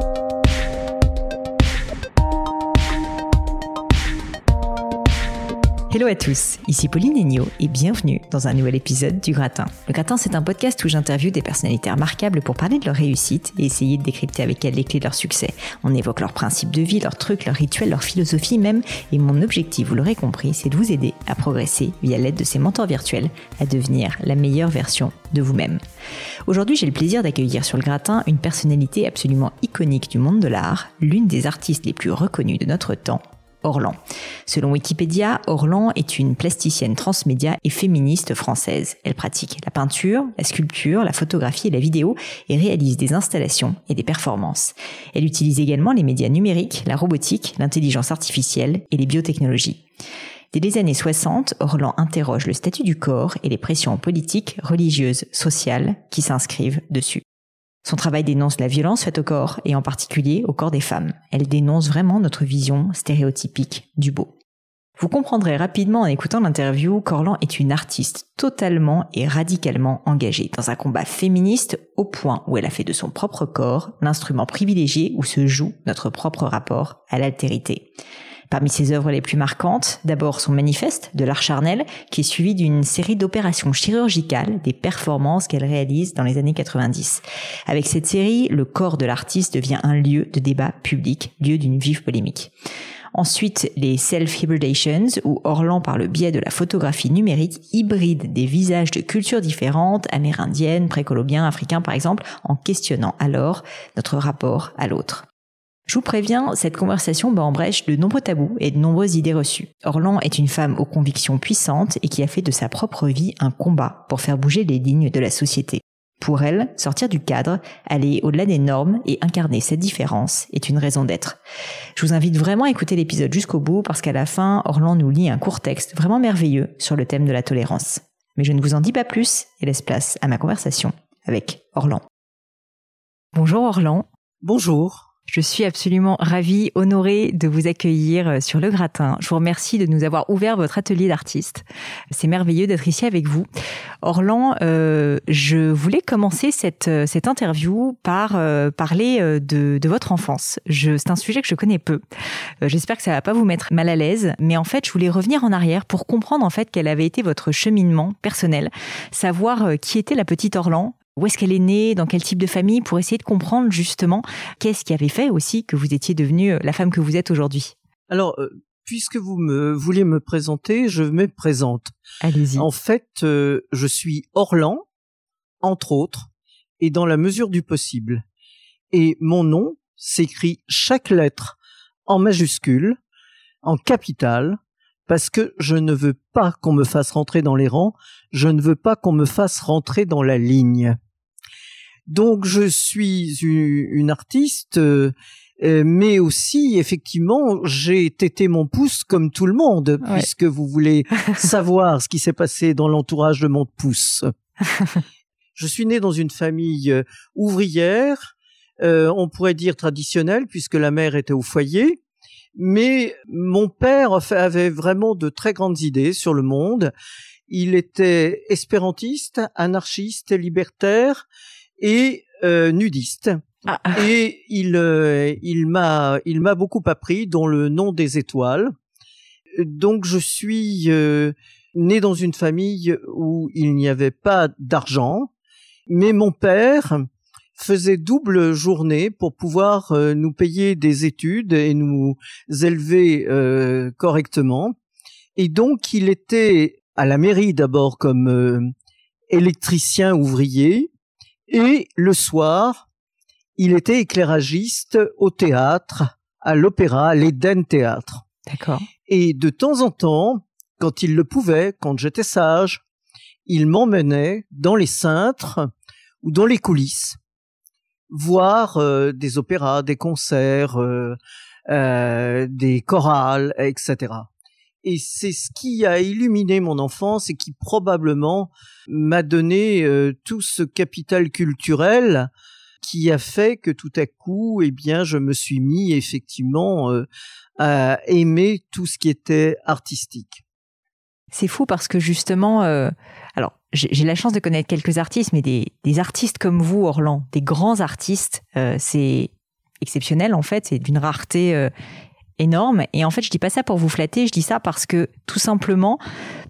thank you Hello à tous, ici Pauline Agneau et bienvenue dans un nouvel épisode du Gratin. Le Gratin, c'est un podcast où j'interviewe des personnalités remarquables pour parler de leur réussite et essayer de décrypter avec elles les clés de leur succès. On évoque leurs principes de vie, leurs trucs, leurs rituels, leur philosophie même. Et mon objectif, vous l'aurez compris, c'est de vous aider à progresser via l'aide de ces mentors virtuels à devenir la meilleure version de vous-même. Aujourd'hui, j'ai le plaisir d'accueillir sur le Gratin une personnalité absolument iconique du monde de l'art, l'une des artistes les plus reconnues de notre temps, Orlan. Selon Wikipédia, Orlan est une plasticienne transmédia et féministe française. Elle pratique la peinture, la sculpture, la photographie et la vidéo et réalise des installations et des performances. Elle utilise également les médias numériques, la robotique, l'intelligence artificielle et les biotechnologies. Dès les années 60, Orlan interroge le statut du corps et les pressions politiques, religieuses, sociales qui s'inscrivent dessus. Son travail dénonce la violence faite au corps, et en particulier au corps des femmes. Elle dénonce vraiment notre vision stéréotypique du beau. Vous comprendrez rapidement en écoutant l'interview qu'Orlan est une artiste totalement et radicalement engagée dans un combat féministe au point où elle a fait de son propre corps l'instrument privilégié où se joue notre propre rapport à l'altérité. Parmi ses œuvres les plus marquantes, d'abord son manifeste de l'art charnel, qui est suivi d'une série d'opérations chirurgicales, des performances qu'elle réalise dans les années 90. Avec cette série, le corps de l'artiste devient un lieu de débat public, lieu d'une vive polémique. Ensuite, les self-hybridations, où Orlan, par le biais de la photographie numérique, hybride des visages de cultures différentes, amérindiennes, précolombiens, africains par exemple, en questionnant alors notre rapport à l'autre. Je vous préviens, cette conversation bat en brèche de nombreux tabous et de nombreuses idées reçues. Orlan est une femme aux convictions puissantes et qui a fait de sa propre vie un combat pour faire bouger les lignes de la société. Pour elle, sortir du cadre, aller au-delà des normes et incarner cette différence est une raison d'être. Je vous invite vraiment à écouter l'épisode jusqu'au bout parce qu'à la fin, Orlan nous lit un court texte vraiment merveilleux sur le thème de la tolérance. Mais je ne vous en dis pas plus et laisse place à ma conversation avec Orlan. Bonjour Orlan. Bonjour. Je suis absolument ravie, honorée de vous accueillir euh, sur le gratin. Je vous remercie de nous avoir ouvert votre atelier d'artiste. C'est merveilleux d'être ici avec vous. Orlan, euh, je voulais commencer cette, euh, cette interview par euh, parler de, de, votre enfance. C'est un sujet que je connais peu. J'espère que ça va pas vous mettre mal à l'aise, mais en fait, je voulais revenir en arrière pour comprendre en fait quel avait été votre cheminement personnel, savoir qui était la petite Orlan, où est-ce qu'elle est née, dans quel type de famille, pour essayer de comprendre justement qu'est-ce qui avait fait aussi que vous étiez devenue euh, la femme que vous êtes aujourd'hui. Alors, euh, puisque vous me voulez me présenter, je me présente. Allez-y. En fait, euh, je suis Orlan, entre autres, et dans la mesure du possible. Et mon nom s'écrit chaque lettre en majuscule, en capitale, parce que je ne veux pas qu'on me fasse rentrer dans les rangs, je ne veux pas qu'on me fasse rentrer dans la ligne. Donc je suis une artiste, euh, euh, mais aussi effectivement j'ai tété mon pouce comme tout le monde, puisque vous voulez savoir ce qui s'est passé dans l'entourage de mon pouce. je suis né dans une famille euh, ouvrière, on pourrait dire traditionnelle, puisque la mère était au foyer. Mais mon père avait vraiment de très grandes idées sur le monde. Il était espérantiste, anarchiste, libertaire et euh, nudiste. Ah. Et il euh, il m'a il m'a beaucoup appris dont le nom des étoiles. Donc je suis euh, né dans une famille où il n'y avait pas d'argent, mais mon père faisait double journée pour pouvoir nous payer des études et nous élever correctement. Et donc il était à la mairie d'abord comme électricien ouvrier, et le soir, il était éclairagiste au théâtre, à l'opéra, à l'Eden Théâtre. D'accord. Et de temps en temps, quand il le pouvait, quand j'étais sage, il m'emmenait dans les cintres ou dans les coulisses, voir euh, des opéras, des concerts, euh, euh, des chorales, etc et c'est ce qui a illuminé mon enfance et qui probablement m'a donné euh, tout ce capital culturel qui a fait que tout à coup, eh bien, je me suis mis effectivement euh, à aimer tout ce qui était artistique. C'est fou parce que justement, euh, alors j'ai la chance de connaître quelques artistes, mais des, des, artistes comme vous, Orlan, des grands artistes, c'est exceptionnel en fait, c'est d'une rareté énorme. Et en fait, je dis pas ça pour vous flatter, je dis ça parce que tout simplement,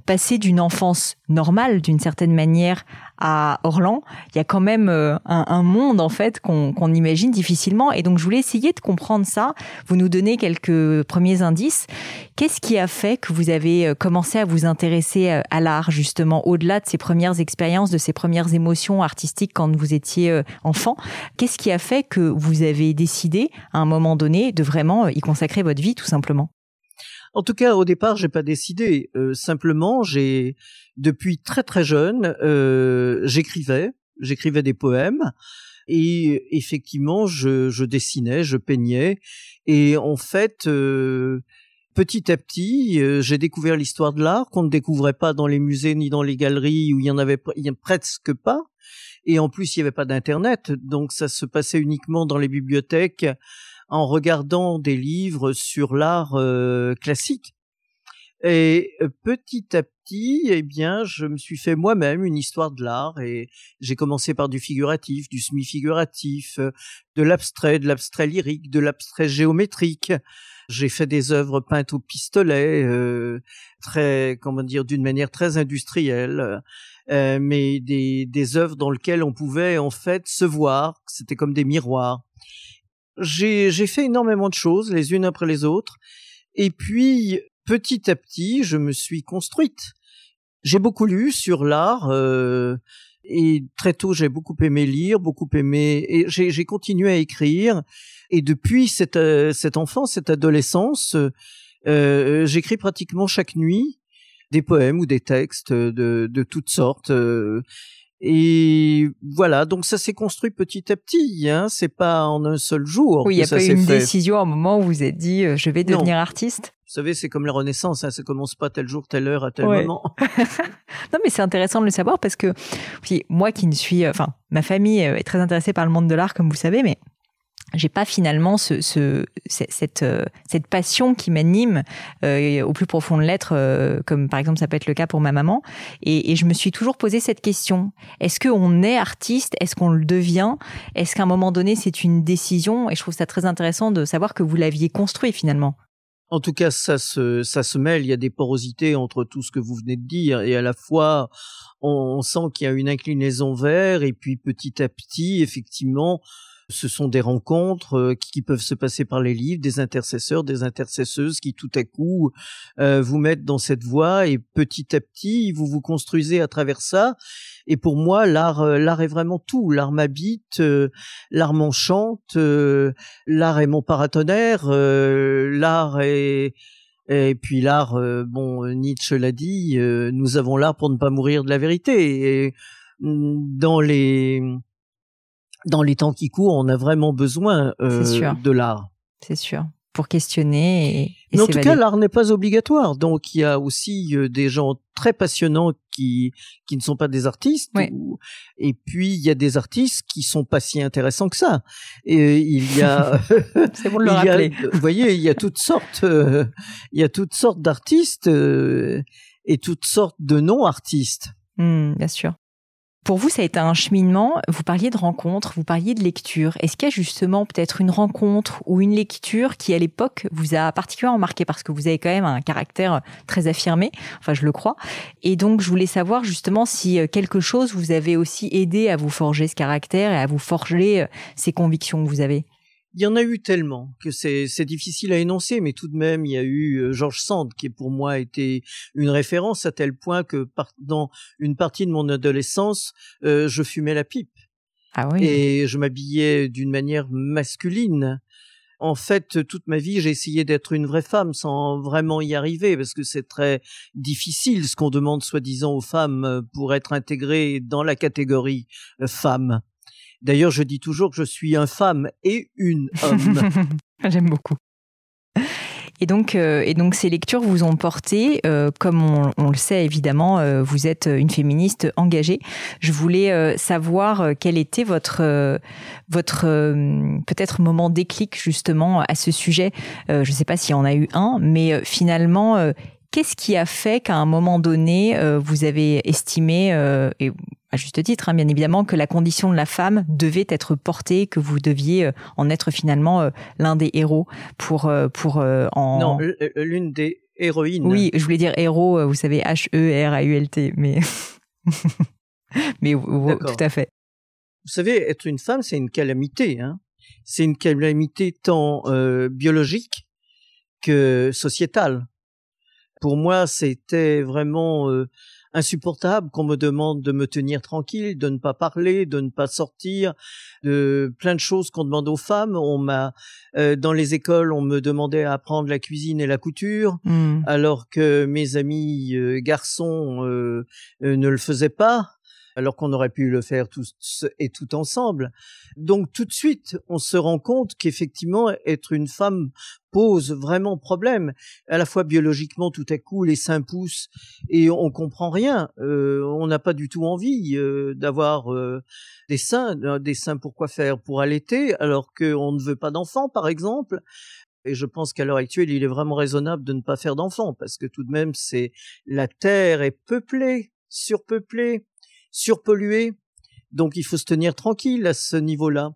passer d'une enfance normale, d'une certaine manière, à Orlan, il y a quand même euh, un, monde en fait qu'on imagine difficilement. Et donc, je voulais essayer de comprendre ça. Vous nous donnez quelques premiers indices. Qu'est-ce qui a fait que vous avez euh, commencé à vous intéresser euh, à l'art justement, au-delà de ces premières expériences, de ces premières émotions artistiques quand vous étiez enfant? Qu'est-ce qui a fait que vous avez décidé à un moment donné de vraiment y consacrer votre vie tout simplement? En tout cas, au départ, j'ai pas décidé. Euh, simplement, j'ai depuis très très jeune, euh, j'écrivais, j'écrivais des poèmes. Et effectivement, je, je, dessinais, je peignais. Et en fait, euh, petit à petit, j'ai découvert l'histoire de l'art qu'on ne découvrait pas dans les musées ni dans les galeries où il y en avait y en presque pas. Et en plus, il n'y avait pas d'internet, donc ça se passait uniquement dans les bibliothèques en regardant des livres sur l'art euh, classique. Et euh, petit à petit, eh bien, je me suis fait moi-même une histoire de l'art et j'ai commencé par du figuratif, du semi-figuratif, euh, de l'abstrait, de l'abstrait lyrique, de l'abstrait géométrique. J'ai fait des œuvres peintes au pistolet, très, comment dire, d'une manière très industrielle, mais des, des œuvres dans lesquelles on pouvait en fait se voir. C'était comme des miroirs j'ai fait énormément de choses les unes après les autres. Et puis, petit à petit, je me suis construite. J'ai beaucoup lu sur l'art. Euh, et très tôt, j'ai beaucoup aimé lire, beaucoup aimé, et j'ai continué à écrire. Et depuis cette, euh, cette enfance, cette adolescence, euh, j'écris pratiquement chaque nuit des poèmes ou des textes de, de toutes sortes. Euh, et voilà, donc ça s'est construit petit à petit. Hein. C'est pas en un seul jour. Oui, il y a pas eu une décision à un moment où vous êtes dit euh, je vais devenir artiste. Vous savez, c'est comme la Renaissance, hein, ça commence pas tel jour, telle heure, à tel moment. non, mais c'est intéressant de le savoir parce que puis moi qui ne suis, enfin, ma famille est très intéressée par le monde de l'art, comme vous savez, mais j'ai pas finalement ce, ce cette euh, cette passion qui m'anime euh, au plus profond de l'être euh, comme par exemple ça peut être le cas pour ma maman. Et, et je me suis toujours posé cette question. Est-ce qu'on est artiste? Est-ce qu'on le devient? Est-ce qu'à un moment donné c'est une décision? Et je trouve ça très intéressant de savoir que vous l'aviez construit finalement. En tout cas, ça se, ça se mêle. Il y a des porosités entre tout ce que vous venez de dire, et à la fois, on, on sent qu'il y a une inclinaison vers, et puis petit à petit, effectivement, ce sont des rencontres euh, qui peuvent se passer par les livres, des intercesseurs, des intercesseuses qui tout à coup euh, vous mettent dans cette voie et petit à petit vous vous construisez à travers ça. Et pour moi, l'art, euh, l'art est vraiment tout. L'art m'habite, l'art m'enchante, l'art est mon paratonnerre, l'art est et puis l'art, bon, Nietzsche l'a dit, nous avons l'art pour ne pas mourir de la vérité. Et mm, dans les dans les temps qui courent, on a vraiment besoin euh, de l'art. C'est sûr. Pour questionner et, Mais en tout cas, l'art n'est pas obligatoire. Donc, il y a aussi euh, des gens très passionnants qui qui ne sont pas des artistes. et puis, il y a des artistes qui sont pas si intéressants que ça. Et il y a. C'est bon de le rappeler. vous voyez, il y a toutes sortes. Euh, il y a toutes sortes d'artistes et toutes sortes de non-artistes. Mmh, bien sûr. Pour vous, ça a été un cheminement. Vous parliez de rencontres, vous parliez de lecture. Est-ce qu'il y a justement peut-être une rencontre ou une lecture qui, à l'époque, vous a particulièrement marqué parce que vous avez quand même un caractère très affirmé? Enfin, je le crois. Et donc, je voulais savoir justement si euh, quelque chose vous avait aussi aidé à vous forger ce caractère et à vous forger euh, ces convictions que vous avez. Il y en a eu tellement que c'est difficile à énoncer, mais tout de même, il y a eu euh, Georges Sand qui pour moi était une référence à tel point que dans une partie de mon adolescence, euh, je fumais la pipe. Ah oui. Et je m'habillais d'une manière masculine. En fait, toute ma vie, j'ai essayé d'être une vraie femme sans vraiment y arriver parce que c'est très difficile ce qu'on demande soi-disant aux femmes euh, pour être intégrées dans la catégorie femme. D'ailleurs, je dis toujours que je suis un femme et une homme. J'aime beaucoup. Et donc, euh, et donc ces lectures vous ont porté, euh, comme on, le sait évidemment, euh, vous êtes une féministe engagée. Je voulais savoir quel était votre votre peut-être moment déclic justement à ce sujet. je ne sais pas s'il y en a eu un, mais finalement, qu'est-ce qui a fait qu'à un moment donné, vous avez estimé et à juste titre, hein, bien évidemment, que la condition de la femme devait être portée, que vous deviez euh, en être finalement euh, l'un des héros pour euh, pour en. Non, l'une des héroïnes. Oui, je voulais dire héros. Vous savez, H E R A U L T, mais mais tout à fait. Vous savez, être une femme, c'est une calamité. Hein. C'est une calamité tant biologique que sociétale. Pour moi, c'était vraiment insupportable qu'on me demande de me tenir tranquille, de ne pas parler, de ne pas sortir, de plein de choses qu'on demande aux femmes. On m'a euh, dans les écoles, on me demandait à apprendre la cuisine et la couture, mmh. alors que mes amis euh, garçons euh, ne le faisaient pas alors qu'on aurait pu le faire tous et tout ensemble. Donc tout de suite, on se rend compte qu'effectivement, être une femme pose vraiment problème. À la fois biologiquement, tout à coup, les seins poussent et on comprend rien. Euh, on n'a pas du tout envie euh, d'avoir euh, des seins. Des seins, pourquoi faire? Pour allaiter, alors qu'on ne veut pas d'enfants, par exemple. Et je pense qu'à l'heure actuelle, il est vraiment raisonnable de ne pas faire d'enfants, parce que tout de même, c'est la Terre est peuplée, surpeuplée surpollué. Donc il faut se tenir tranquille à ce niveau-là.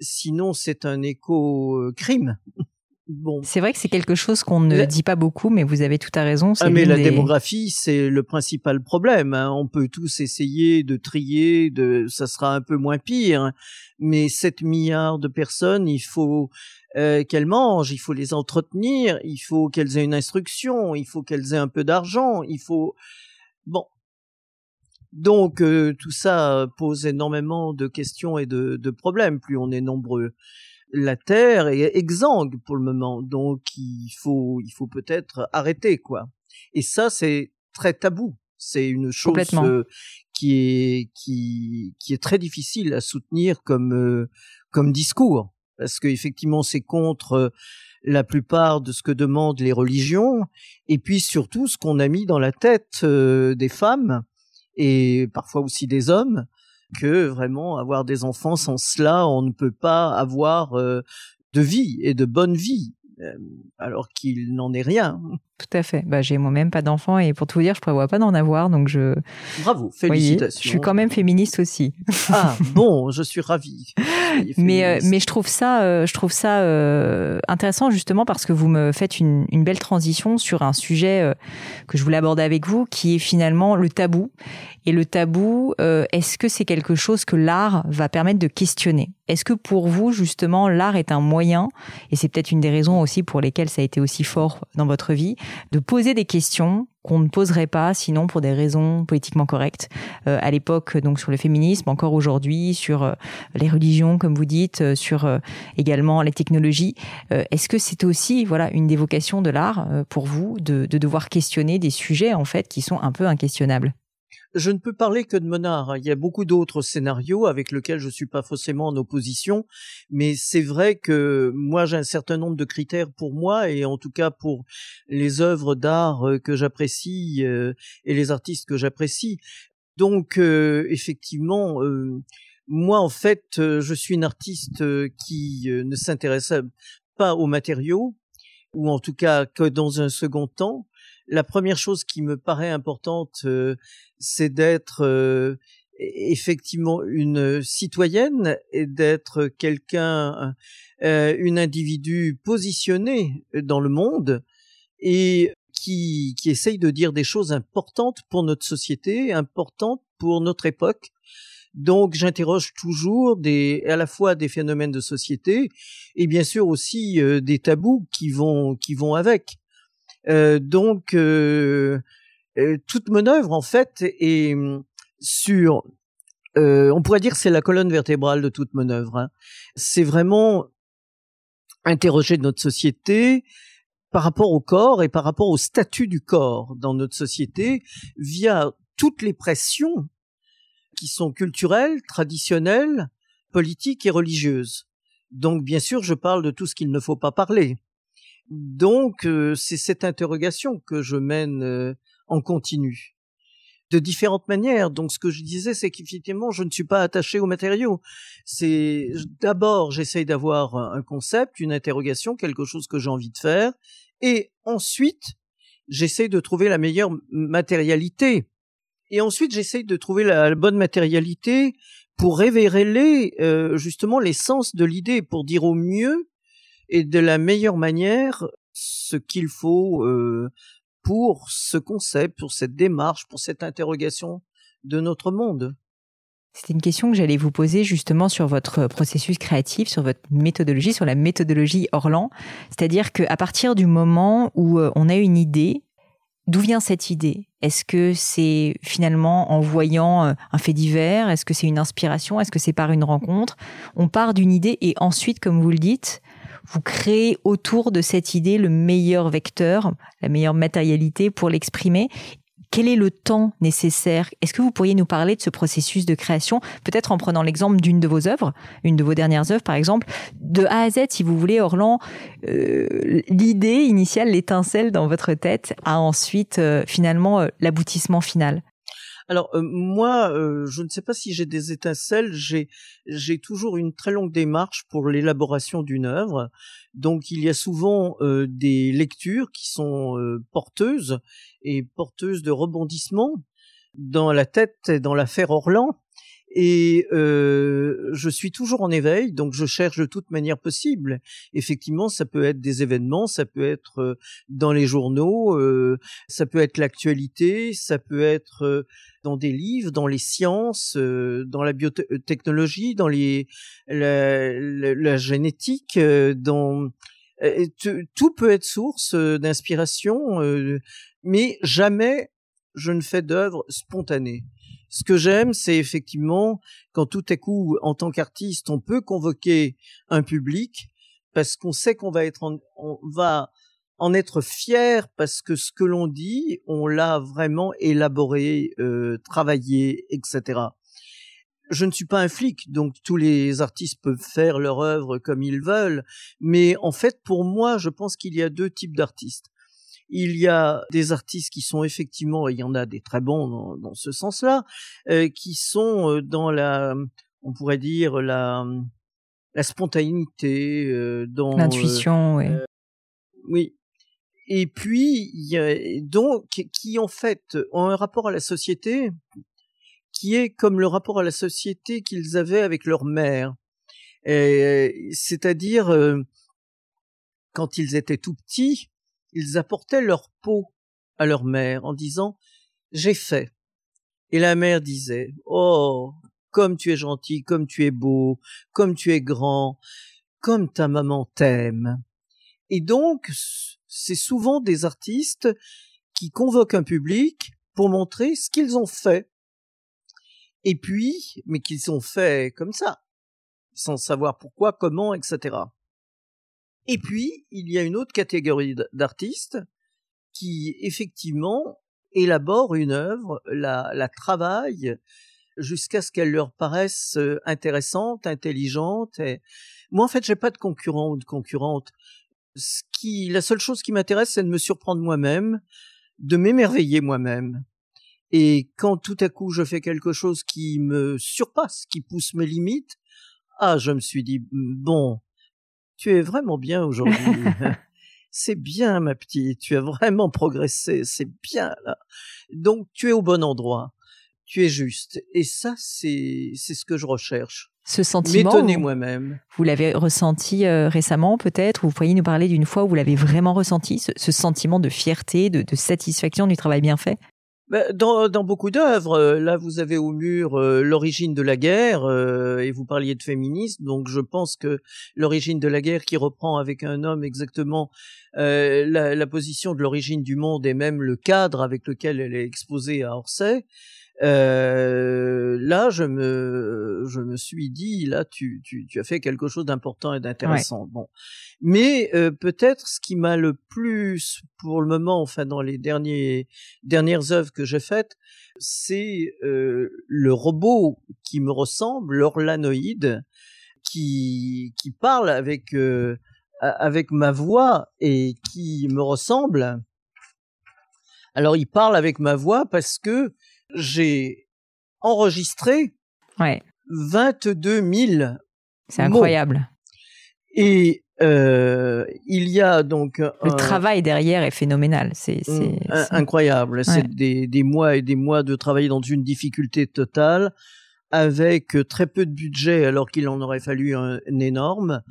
Sinon, c'est un éco-crime. Bon. C'est vrai que c'est quelque chose qu'on ne dit pas beaucoup, mais vous avez tout à raison. Ah, mais la démographie, c'est le principal problème. Hein. On peut tous essayer de trier, de, ça sera un peu moins pire. Mais 7 milliards de personnes, il faut euh, qu'elles mangent, il faut les entretenir, il faut qu'elles aient une instruction, il faut qu'elles aient un peu d'argent, il faut. Bon, donc euh, tout ça pose énormément de questions et de, de, problèmes. Plus on est nombreux, la Terre est exsangue pour le moment, donc il faut il faut peut-être arrêter quoi. Et ça c'est très tabou. C'est une chose euh, qui est qui qui est très difficile à soutenir comme euh, comme discours parce qu'effectivement c'est contre la plupart de ce que demandent les religions et puis surtout ce qu'on a mis dans la tête des femmes et parfois aussi des hommes que vraiment avoir des enfants sans cela on ne peut pas avoir euh, de vie et de bonne vie euh, alors qu'il n'en est rien. Tout à fait. Bah, j'ai moi-même pas d'enfants et pour tout vous dire, je prévois pas d'en avoir, donc je. Bravo, félicitations. je suis quand même féministe aussi. Ah bon, je suis ravie. mais euh, mais je trouve ça, je trouve ça intéressant justement parce que vous me faites une, une belle transition sur un sujet que je voulais aborder avec vous, qui est finalement le tabou et le tabou, euh, est-ce que c'est quelque chose que l'art va permettre de questionner? Est-ce que pour vous, justement, l'art est un moyen, et c'est peut-être une des raisons aussi pour lesquelles ça a été aussi fort dans votre vie, de poser des questions qu'on ne poserait pas sinon pour des raisons politiquement correctes euh, à l'époque donc sur le féminisme encore aujourd'hui sur euh, les religions comme vous dites sur également les technologies. Est-ce que c'est aussi voilà une des vocations de l'art pour vous de, de devoir questionner des sujets en fait qui sont un peu inquestionnables? Je ne peux parler que de Monard. Il y a beaucoup d'autres scénarios avec lesquels je suis pas forcément en opposition, mais c'est vrai que moi j'ai un certain nombre de critères pour moi et en tout cas pour les œuvres d'art euh, que j'apprécie euh, et les artistes que j'apprécie. Donc euh, effectivement, moi en fait, je suis une artiste qui ne s'intéresse pas aux matériaux ou en tout cas que dans un second temps la première chose qui me paraît importante, euh, c'est d'être euh, effectivement une citoyenne et d'être quelqu'un, euh, une individu positionné dans le monde et qui, qui essaye de dire des choses importantes pour notre société, importantes pour notre époque. Donc j'interroge toujours des, à la fois des phénomènes de société et bien sûr aussi des tabous qui vont qui vont avec. Euh, donc euh, euh, toute mon œuvre en fait est hum, sur on pourrait dire c'est la colonne vertébrale de toute mon œuvre. Hein. C'est vraiment interroger notre société par rapport au corps et par rapport au statut du corps dans notre société via toutes les pressions qui sont culturelles, traditionnelles, politiques et religieuses. Donc bien sûr, je parle de tout ce qu'il ne faut pas parler. Donc euh, c'est cette interrogation que je mène euh, en continu de différentes manières. Donc ce que je disais, c'est qu'effectivement, je ne suis pas attaché aux matériaux. C'est d'abord, j'essaye d'avoir un concept, une interrogation, quelque chose que j'ai envie de faire, et ensuite, j'essaye de trouver la meilleure matérialité Et ensuite, j'essaye de trouver la, bonne matérialité pour révéler euh, justement l'essence de l'idée, pour dire au mieux et de la meilleure manière ce qu'il faut euh, pour ce concept, pour cette démarche, pour cette interrogation de notre monde. C'était une question que j'allais vous poser justement sur votre processus créatif, sur votre méthodologie, sur la méthodologie Orlan. C'est-à-dire qu'à partir du moment où euh, on a une idée, d'où vient cette idée? Est-ce que c'est finalement en voyant euh, un fait divers? Est-ce que c'est une inspiration? Est-ce que c'est par une rencontre? On part d'une idée et ensuite, comme vous le dites, vous créez autour de cette idée le meilleur vecteur, la meilleure matérialité pour l'exprimer. Quel est le temps nécessaire? Est-ce que vous pourriez nous parler de ce processus de création, peut-être en prenant l'exemple d'une de vos œuvres, une de vos dernières œuvres par exemple, de A à Z, si vous voulez, Orlan, euh, l'idée initiale, l'étincelle dans votre tête, a ensuite euh, finalement euh, l'aboutissement final alors moi, je ne sais pas si j'ai des étincelles. J'ai j'ai toujours une très longue démarche pour l'élaboration d'une œuvre. Donc il y a souvent des lectures qui sont porteuses et porteuse de rebondissements dans la tête dans l'affaire Orlan. Et euh, je suis toujours en éveil, donc je cherche de toute manière possible. Effectivement, ça peut être des événements, ça peut être euh, dans les journaux, euh, ça peut être l'actualité, ça peut être dans des livres, dans les sciences, dans la biotechnologie, dans les la, la génétique, dans tout peut être source d'inspiration mais jamais je ne fais d'œuvre spontanée. Ce que j'aime, c'est effectivement quand tout à coup, en tant qu'artiste, on peut convoquer un public parce qu'on sait qu'on va être, on va en être fier parce que ce que l'on dit, on l'a vraiment élaboré, euh, travaillé, etc. Je ne suis pas un flic, donc tous les artistes peuvent faire leur œuvre comme ils veulent, mais en fait, pour moi, je pense qu'il y a deux types d'artistes. Il y a des artistes qui sont effectivement, il y en a des très bons dans, ce sens-là, euh, qui sont euh, dans la, on pourrait dire la, la spontanéité, euh, dans l'intuition, oui. oui. Et puis, il y a, donc, qui en fait ont un rapport à la société qui est comme le rapport à la société qu'ils avaient avec leur mère. C'est-à-dire, quand ils étaient tout petits, ils apportaient leur peau à leur mère en disant J'ai fait. Et la mère disait Oh, comme tu es gentil, comme tu es beau, comme tu es grand, comme ta maman t'aime. Et donc, c'est souvent des artistes qui convoquent un public pour montrer ce qu'ils ont fait. Et puis, mais qu'ils ont fait comme ça, sans savoir pourquoi, comment, etc. Et puis, il y a une autre catégorie d'artistes qui, effectivement, élaborent une œuvre, la, la travaillent jusqu'à ce qu'elle leur paraisse euh, intéressante, intelligente. Et... Moi, en fait, j'ai pas de concurrent ou de concurrente. Ce qui, la seule chose qui m'intéresse, c'est de me surprendre moi-même, de m'émerveiller moi-même. Et quand tout à coup je fais quelque chose qui me surpasse, qui pousse mes limites, ah, je me suis dit, bon, tu es vraiment bien aujourd'hui. c'est bien, ma petite, tu as vraiment progressé, c'est bien là. Donc tu es au bon endroit, tu es juste. Et ça, c'est c'est ce que je recherche. Ce sentiment. M'étonner moi-même. Vous l'avez ressenti euh, récemment, peut-être, ou vous pourriez nous parler d'une fois où vous l'avez vraiment ressenti, ce, sentiment de fierté, de, de satisfaction du travail bien fait? Dans, dans, beaucoup d'œuvres, euh, là vous avez au mur euh, l'origine de la guerre euh, et vous parliez de féminisme, donc je pense que l'origine de la guerre qui reprend avec un homme exactement la, position de l'origine du monde et même le cadre avec lequel elle est exposée à Orsay, euh, là, je me, je me suis dit, là, tu, tu, tu as fait quelque chose d'important et d'intéressant. Bon, mais euh, peut-être ce qui m'a le plus, pour le moment, enfin dans les derniers dernières œuvres que j'ai faites, c'est euh, le robot qui me ressemble, l'orlanoïde, qui qui parle avec euh, avec ma voix et qui me ressemble. Alors, il parle avec ma voix parce que j'ai enregistré ouais. 22 000 C'est incroyable. Et Euh, il y a donc le travail derrière est phénoménal, c'est incroyable. C'est des, des, mois et des mois de travailler dans une difficulté totale, avec très peu de budget alors qu'il en aurait fallu un, énorme.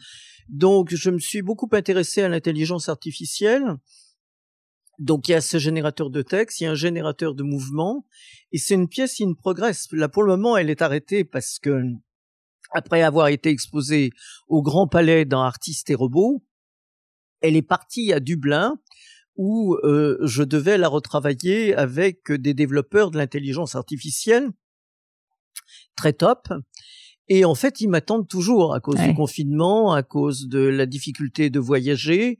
Donc, je me suis beaucoup intéressé à l'intelligence artificielle. Donc, il y a ce générateur de texte, il y a un générateur de mouvement, et c'est une pièce in progress. Là, pour le moment, elle est arrêtée parce que après avoir été exposée au Grand Palais dans Artistes et Robots, elle est partie à Dublin où euh, je devais la retravailler avec des développeurs de l'intelligence artificielle très top. Et en fait, ils m'attendent toujours à cause du confinement, à cause de la difficulté de voyager.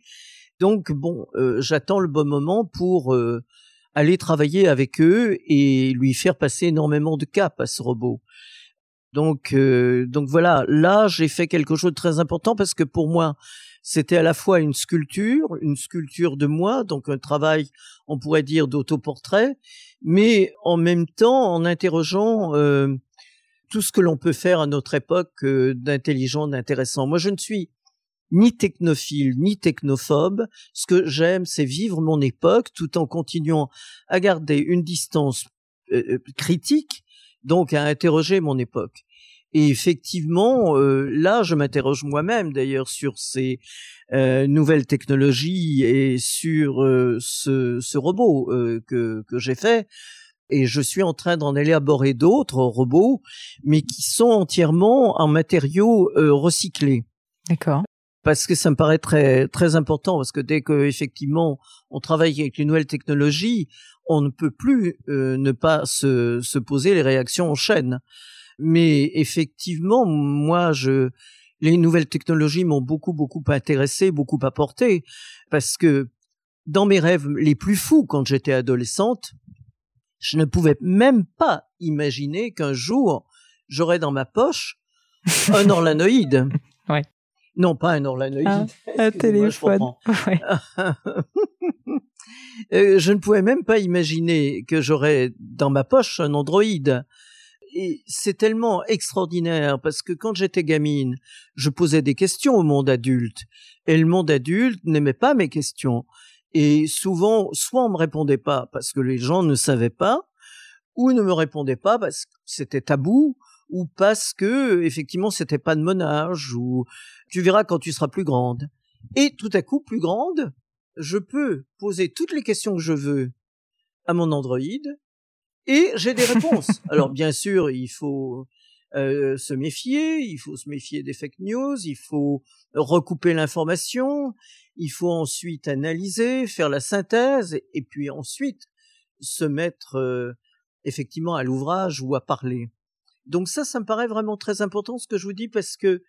Donc bon, euh, j'attends le bon moment pour euh, aller travailler avec eux et lui faire passer énormément de cap à ce robot. Donc, euh, donc voilà, là j'ai fait quelque chose de très important parce que pour moi c'était à la fois une sculpture, une sculpture de moi, donc un travail, on pourrait dire, d'autoportrait, mais en même temps en interrogeant tout ce que l'on peut faire à notre époque d'intelligent, d'intéressant. Moi, je ne suis ni technophile, ni technophobe. Ce que j'aime, c'est vivre mon époque tout en continuant à garder une distance critique donc à interroger mon époque. Et effectivement, euh, là, je m'interroge moi-même d'ailleurs sur ces euh, nouvelles technologies et sur euh, ce, ce, robot que, que j'ai fait. Et je suis en train d'en élaborer d'autres robots, mais qui sont entièrement en matériaux recyclés. D'accord. Parce que ça me paraît très très important, parce que dès que effectivement on travaille avec les nouvelles technologies, on ne peut plus euh, ne pas se, se poser les réactions en chaîne. Mais effectivement, moi, je, les nouvelles technologies m'ont beaucoup, beaucoup intéressé, beaucoup apporté, parce que dans mes rêves les plus fous quand j'étais adolescente, je ne pouvais même pas imaginer qu'un jour j'aurais dans ma poche un orlanoïde. ouais. Non, pas un orlanoïde. Ah, un téléphone. Ouais. Euh, je ne pouvais même pas imaginer que j'aurais dans ma poche un Android. Et c'est tellement extraordinaire parce que quand j'étais gamine, je posais des questions au monde adulte et le monde adulte n'aimait pas mes questions. Et souvent, soit on me répondait pas parce que les gens ne savaient pas, ou ne me répondaient pas parce que c'était tabou, ou parce que effectivement c'était pas de mon âge, ou tu verras quand tu seras plus grande. Et tout à coup, plus grande, je peux poser toutes les questions que je veux à mon Android et j'ai des réponses. Alors bien sûr, il faut euh, se méfier, il faut se méfier des fake news, il faut recouper l'information, il faut ensuite analyser, faire la synthèse et, puis ensuite se mettre euh, effectivement à l'ouvrage ou à parler. Donc ça, ça me paraît vraiment très important ce que je vous dis parce que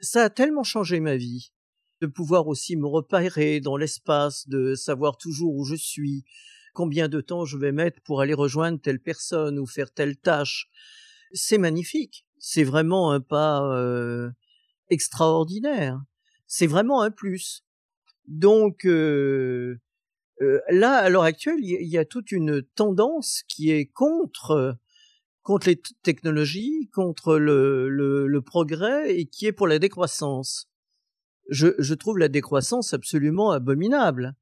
ça a tellement changé ma vie de pouvoir aussi me repérer dans l'espace, de savoir toujours où je suis, combien de temps je vais mettre pour aller rejoindre telle personne ou faire telle tâche. C'est magnifique. C'est vraiment un pas euh, extraordinaire. C'est vraiment un plus. Donc euh, euh, là, à l'heure actuelle, il y, a toute une tendance qui est contre contre les technologies, contre le, le progrès et qui est pour la décroissance je, je trouve la décroissance absolument abominable.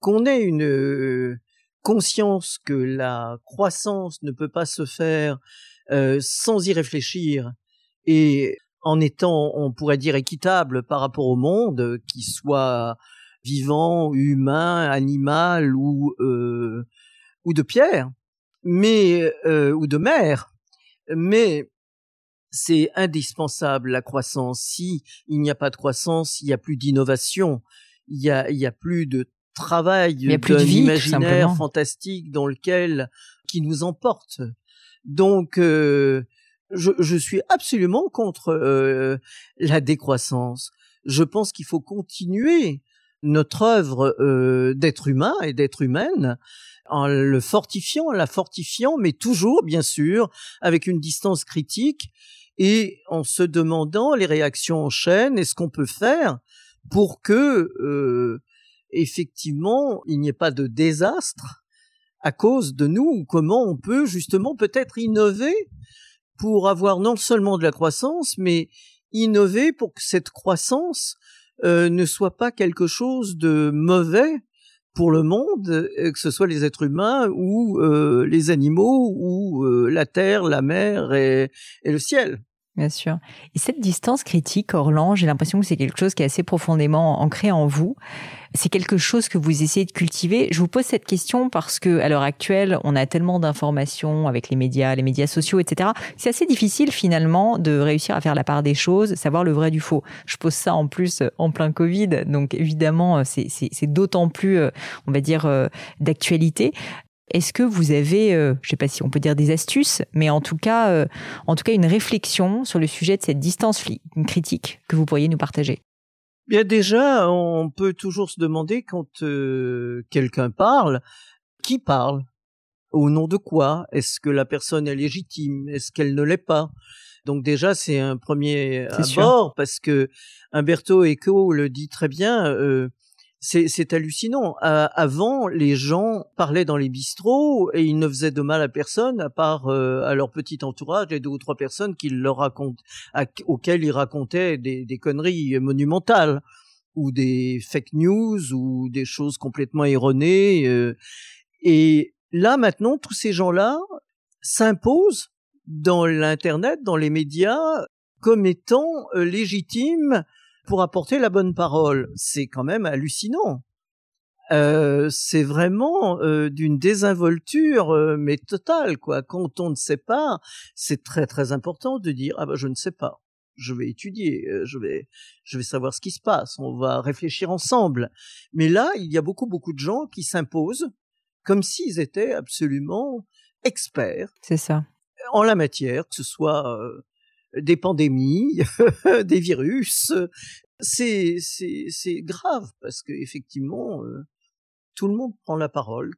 Qu'on ait une euh, conscience que la croissance ne peut pas se faire euh, sans y réfléchir et en étant, on pourrait dire, équitable par rapport au monde, qui soit vivant, humain, animal ou euh, ou de pierre, mais ou de mer, mais c'est indispensable la croissance. Si il n'y a pas de croissance, il n'y a plus d'innovation, il y a, il y a plus de travail, d'un imaginaire fantastique dans lequel qui nous emporte. Donc, euh, je, je, suis absolument contre euh, la décroissance. Je pense qu'il faut continuer notre œuvre euh, d'être humain et d'être humaine en le fortifiant, en la fortifiant, mais toujours, bien sûr, avec une distance critique et en se demandant les réactions en chaîne et ce qu'on peut faire pour que euh, effectivement il n'y ait pas de désastre à cause de nous ou comment on peut justement peut-être innover pour avoir non seulement de la croissance mais innover pour que cette croissance ne soit pas quelque chose de mauvais pour le monde, que ce soit les êtres humains ou les animaux ou la terre, la mer et le ciel. Bien sûr. Et cette distance critique, Orlan, j'ai l'impression que c'est quelque chose qui est assez profondément ancré en vous. C'est quelque chose que vous essayez de cultiver. Je vous pose cette question parce que, à l'heure actuelle, on a tellement d'informations avec les médias, les médias sociaux, etc. C'est assez difficile, finalement, de réussir à faire la part des choses, savoir le vrai du faux. Je pose ça en plus en plein Covid. Donc, évidemment, c'est d'autant plus, euh, on va dire, euh, d'actualité. Est-ce que vous avez, euh, je ne sais pas si on peut dire des astuces, mais en tout cas, euh, en tout cas une réflexion sur le sujet de cette distance critique que vous pourriez nous partager? Bien déjà, on peut toujours se demander quand euh, quelqu'un parle, qui parle? Au nom de quoi? Est-ce que la personne est légitime? Est-ce qu'elle ne l'est pas? Donc déjà, c'est un premier abord parce que Umberto Eco le dit très bien c'est hallucinant. avant, les gens parlaient dans les bistrots et ils ne faisaient de mal à personne à part euh, à leur petit entourage et deux ou trois personnes leur racontent, auxquelles ils racontaient des, des, conneries monumentales ou des fake news ou des choses complètement erronées. Euh. et là, maintenant, tous ces gens-là s'imposent dans l'Internet, dans les médias, comme étant euh, légitimes pour apporter la bonne parole. C'est quand même hallucinant. Euh, c'est vraiment euh, d'une désinvolture euh, mais totale quoi. Quand on ne sait pas, c'est très très important de dire ah ben je ne sais pas. Je vais étudier, je vais je vais savoir ce qui se passe. On va réfléchir ensemble. Mais là, il y a beaucoup beaucoup de gens qui s'imposent comme s'ils étaient absolument experts. C'est ça. En la matière, que ce soit des pandémies, des virus. C'est c'est c'est grave parce que effectivement euh, tout le monde prend la parole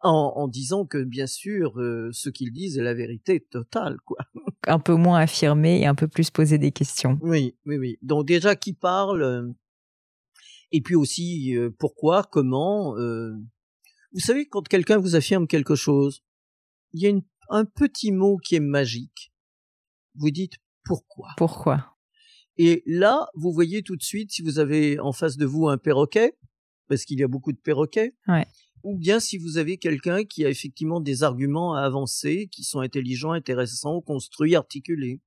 en, en disant que bien sûr euh, ce qu'ils disent est la vérité totale quoi. Un peu moins affirmé et un peu plus poser des questions. Oui oui oui. Donc déjà qui parle euh, et puis aussi pourquoi comment. Vous savez quand quelqu'un vous affirme quelque chose, il y a une, un petit mot qui est magique vous dites pourquoi. Pourquoi? Et là, vous voyez tout de suite si vous avez en face de vous un perroquet, parce qu'il y a beaucoup de perroquets, ou bien si vous avez quelqu'un qui a effectivement des arguments à avancer, qui sont intelligents, intéressants, construits, articulés.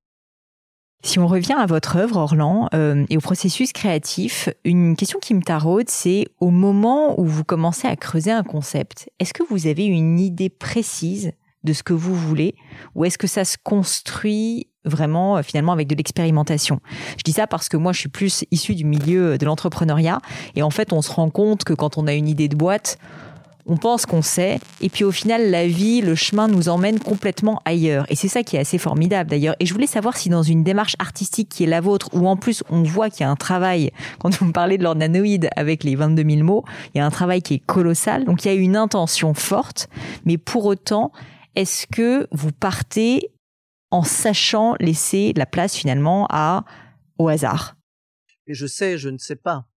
Si on revient à votre œuvre, Orlan, euh, et au processus créatif, une question qui me taraude, c'est au moment où vous commencez à creuser un concept, est-ce que vous avez une idée précise de ce que vous voulez, ou est-ce que ça se construit vraiment euh, finalement avec de l'expérimentation? Je dis ça parce que moi je suis plus issu du milieu de l'entrepreneuriat et en fait on se rend compte que quand on a une idée de boîte, on pense qu'on sait, et puis au final, la vie, le chemin nous emmène complètement ailleurs. Et c'est ça qui est assez formidable d'ailleurs. Et je voulais savoir si dans une démarche artistique qui est la vôtre, où en plus on voit qu'il y a un travail, quand vous me parlez de l'ornanoïde avec les 22 000 mots, il y a un travail qui est colossal, donc il y a une intention forte, mais pour autant, est-ce que vous partez en sachant laisser la place finalement à au hasard? Je sais, je ne sais pas.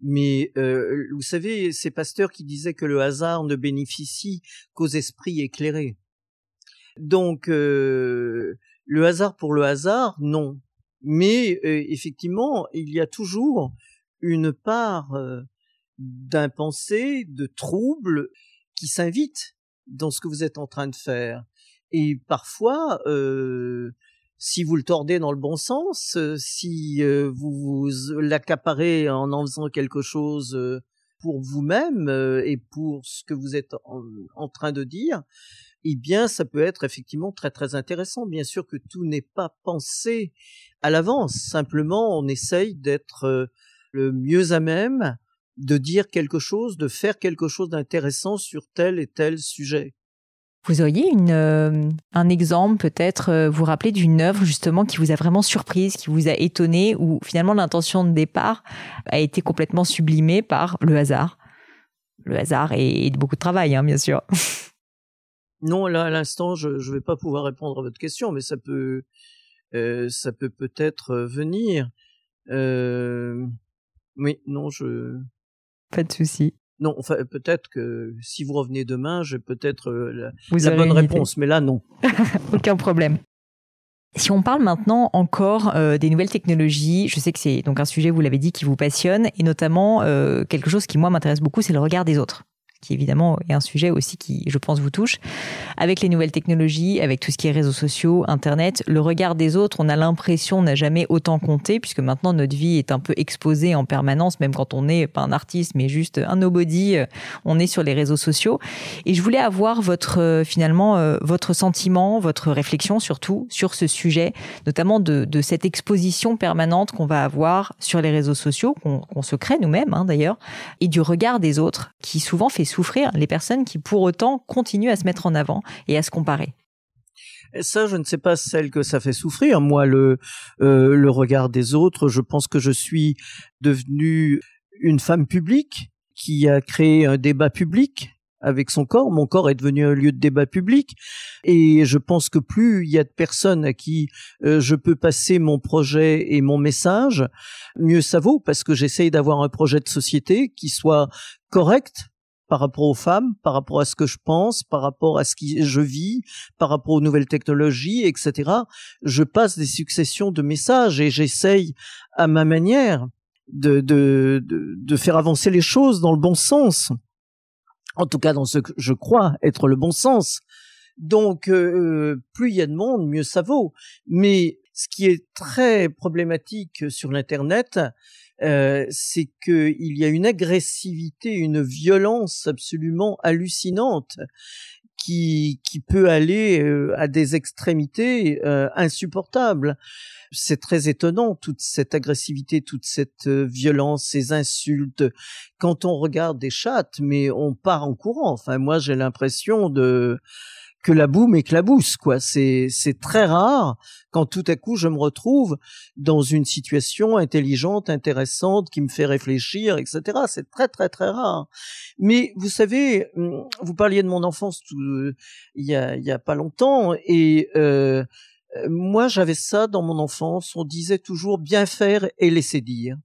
Mais euh, vous savez, ces pasteurs qui disaient que le hasard ne bénéficie qu'aux esprits éclairés. Donc, euh, le hasard pour le hasard, non. Mais euh, effectivement, il y a toujours une part d'impensé, de trouble qui s'invite dans ce que vous êtes en train de faire. Et parfois, euh, si vous le tordez dans le bon sens, euh, si euh, vous vous l'accaparez en en faisant quelque chose pour vous-même et pour ce que vous êtes en, train de dire, eh bien, ça peut être effectivement très très intéressant. Bien sûr que tout n'est pas pensé à l'avance. Simplement, on essaye d'être le mieux à même de dire quelque chose, de faire quelque chose d'intéressant sur tel et tel sujet. Vous auriez une, euh, un exemple peut-être, euh, vous rappelez d'une œuvre justement qui vous a vraiment surprise, qui vous a étonné, ou finalement l'intention de départ a été complètement sublimée par le hasard? Le hasard et, beaucoup de travail, hein, bien sûr. Non, là à l'instant, je ne vais pas pouvoir répondre à votre question, mais ça peut, euh, ça peut peut-être venir. oui, non, je. Pas de souci. Non, enfin peut-être que si vous revenez demain, j'ai peut-être euh, la, bonne réponse, mais là non. Aucun problème. Si on parle maintenant encore euh, des nouvelles technologies, je sais que c'est donc un sujet, vous l'avez dit, qui vous passionne, et notamment euh, quelque chose qui moi m'intéresse beaucoup, c'est le regard des autres qui évidemment est un sujet aussi qui, je pense, vous touche. Avec les nouvelles technologies, avec tout ce qui est réseaux sociaux, Internet, le regard des autres, on a l'impression n'a jamais autant compté, puisque maintenant notre vie est un peu exposée en permanence, même quand on n'est pas un artiste, mais juste un nobody, euh, on est sur les réseaux sociaux. Et je voulais avoir votre, euh, finalement, euh, votre sentiment, votre réflexion surtout sur ce sujet, notamment de, cette exposition permanente qu'on va avoir sur les réseaux sociaux, qu'on se crée nous-mêmes hein, d'ailleurs, et du regard des autres, qui souvent fait souffrir les personnes qui pour autant continuent à se mettre en avant et à se comparer. ça, je ne sais pas celle que ça fait souffrir. Moi, le euh, regard des autres, je pense que je suis devenue une femme publique qui a créé un débat public avec son corps. Mon corps est devenu un lieu de débat public et je pense que plus il y a de personnes à qui euh, je peux passer mon projet et mon message, mieux ça vaut parce que j'essaye d'avoir un projet de société qui soit correct par rapport aux femmes, par rapport à ce que je pense, par rapport à ce que je vis, par rapport aux nouvelles technologies, etc. Je passe des successions de messages et j'essaye à ma manière de, faire avancer les choses dans le bon sens. En tout cas, dans ce que je crois être le bon sens. Donc, euh, plus il y a de monde, mieux ça vaut. Mais ce qui est très problématique sur l'Internet, euh, c'est qu'il y a une agressivité, une violence absolument hallucinante qui, qui peut aller euh, à des extrémités euh, insupportables. C'est très étonnant, toute cette agressivité, toute cette violence, ces insultes. Quand on regarde des chattes, mais on part en courant. Enfin, moi, j'ai l'impression de que la boue m'éclabousse quoi. C'est c'est très rare quand tout à coup je me retrouve dans une situation intelligente intéressante qui me fait réfléchir etc c'est très très très rare. Mais vous savez hum, vous parliez de mon enfance tout, il y a il y a pas longtemps et euh, moi j'avais ça dans mon enfance. On disait toujours bien faire et laisser dire.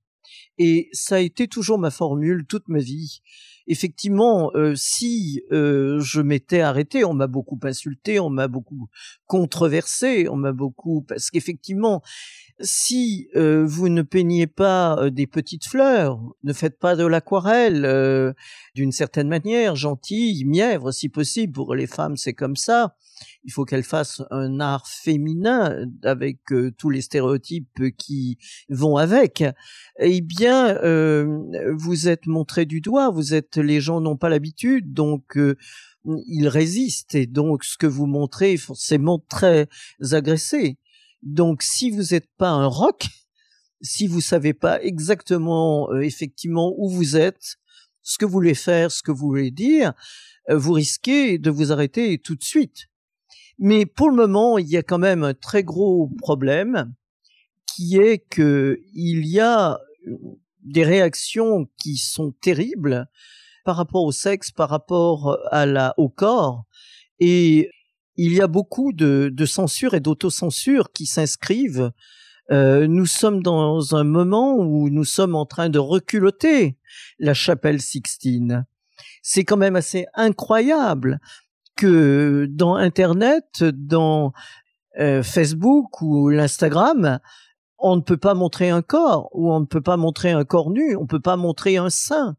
Et ça a été toujours ma formule toute ma vie effectivement, euh, si euh, je m'étais arrêté, on m'a beaucoup insulté, on m'a beaucoup controversé, on m'a beaucoup parce qu'effectivement, si euh, vous ne peignez pas des petites fleurs, ne faites pas de l'aquarelle d'une certaine manière, gentille, mièvre si possible, pour les femmes c'est comme ça, il faut qu'elle fasse un art féminin avec euh, tous les stéréotypes qui vont avec. Eh bien, euh, vous êtes montré du doigt, vous êtes les gens n'ont pas l'habitude, donc euh, ils résistent et donc ce que vous montrez est forcément très agressé. Donc si vous n'êtes pas un rock, si vous savez pas exactement effectivement où vous êtes, ce que vous voulez faire, ce que vous voulez dire, vous risquez de vous arrêter tout de suite. Mais pour le moment, il y a quand même un très gros problème qui est que il y a des réactions qui sont terribles par rapport au sexe, par rapport à la, au corps, et il y a beaucoup de, de censure et d'autocensure qui s'inscrivent. Euh, nous sommes dans un moment où nous sommes en train de reculoter la chapelle Sixtine. C'est quand même assez incroyable que dans Internet, dans euh, Facebook ou l'Instagram, on ne peut pas montrer un corps ou on ne peut pas montrer un corps nu, on ne peut pas montrer un sein.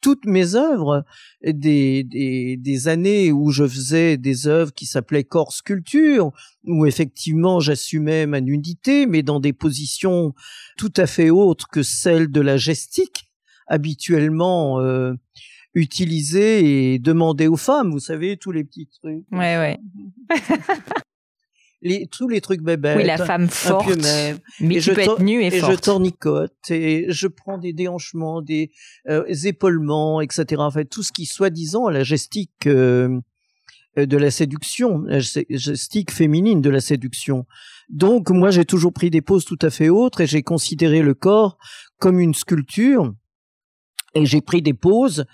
Toutes mes œuvres, des, des, des années où je faisais des œuvres qui s'appelaient corps sculpture, où effectivement j'assumais ma nudité, mais dans des positions tout à fait autres que celles de la gestique, habituellement euh, utiliser et demander aux femmes, vous savez, tous les petits trucs. Ouais, ouais. les, tous les trucs bébés. Oui, la femme forte, mais et je être nue et, et je tornicote et je prends des déhanchements, des, euh, épaulements, etc. En fait, tout ce qui soi-disant la gestique euh, de la séduction, la gestique féminine de la séduction. Donc, moi, j'ai toujours pris des poses tout à fait autres et j'ai considéré le corps comme une sculpture et j'ai pris des poses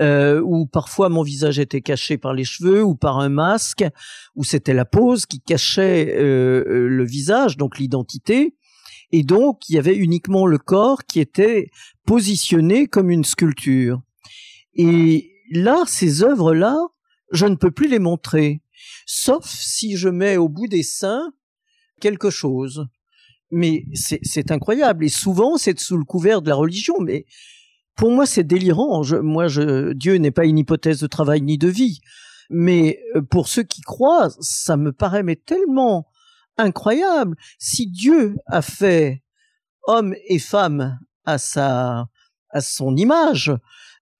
euh, où parfois mon visage était caché par les cheveux ou par un masque, où c'était la pose qui cachait euh, euh, le visage, donc l'identité. Et donc, il y avait uniquement le corps qui était positionné comme une sculpture. Et là, ces œuvres-là, je ne peux plus les montrer, sauf si je mets au bout des seins quelque chose. Mais c'est incroyable. Et souvent, c'est sous le couvert de la religion. Mais pour moi, c'est délirant. moi, je, Dieu n'est pas une hypothèse de travail ni de vie. Mais euh, pour ceux qui croient, ça me paraît mais tellement incroyable. Si Dieu a fait homme et femme à sa, à son image,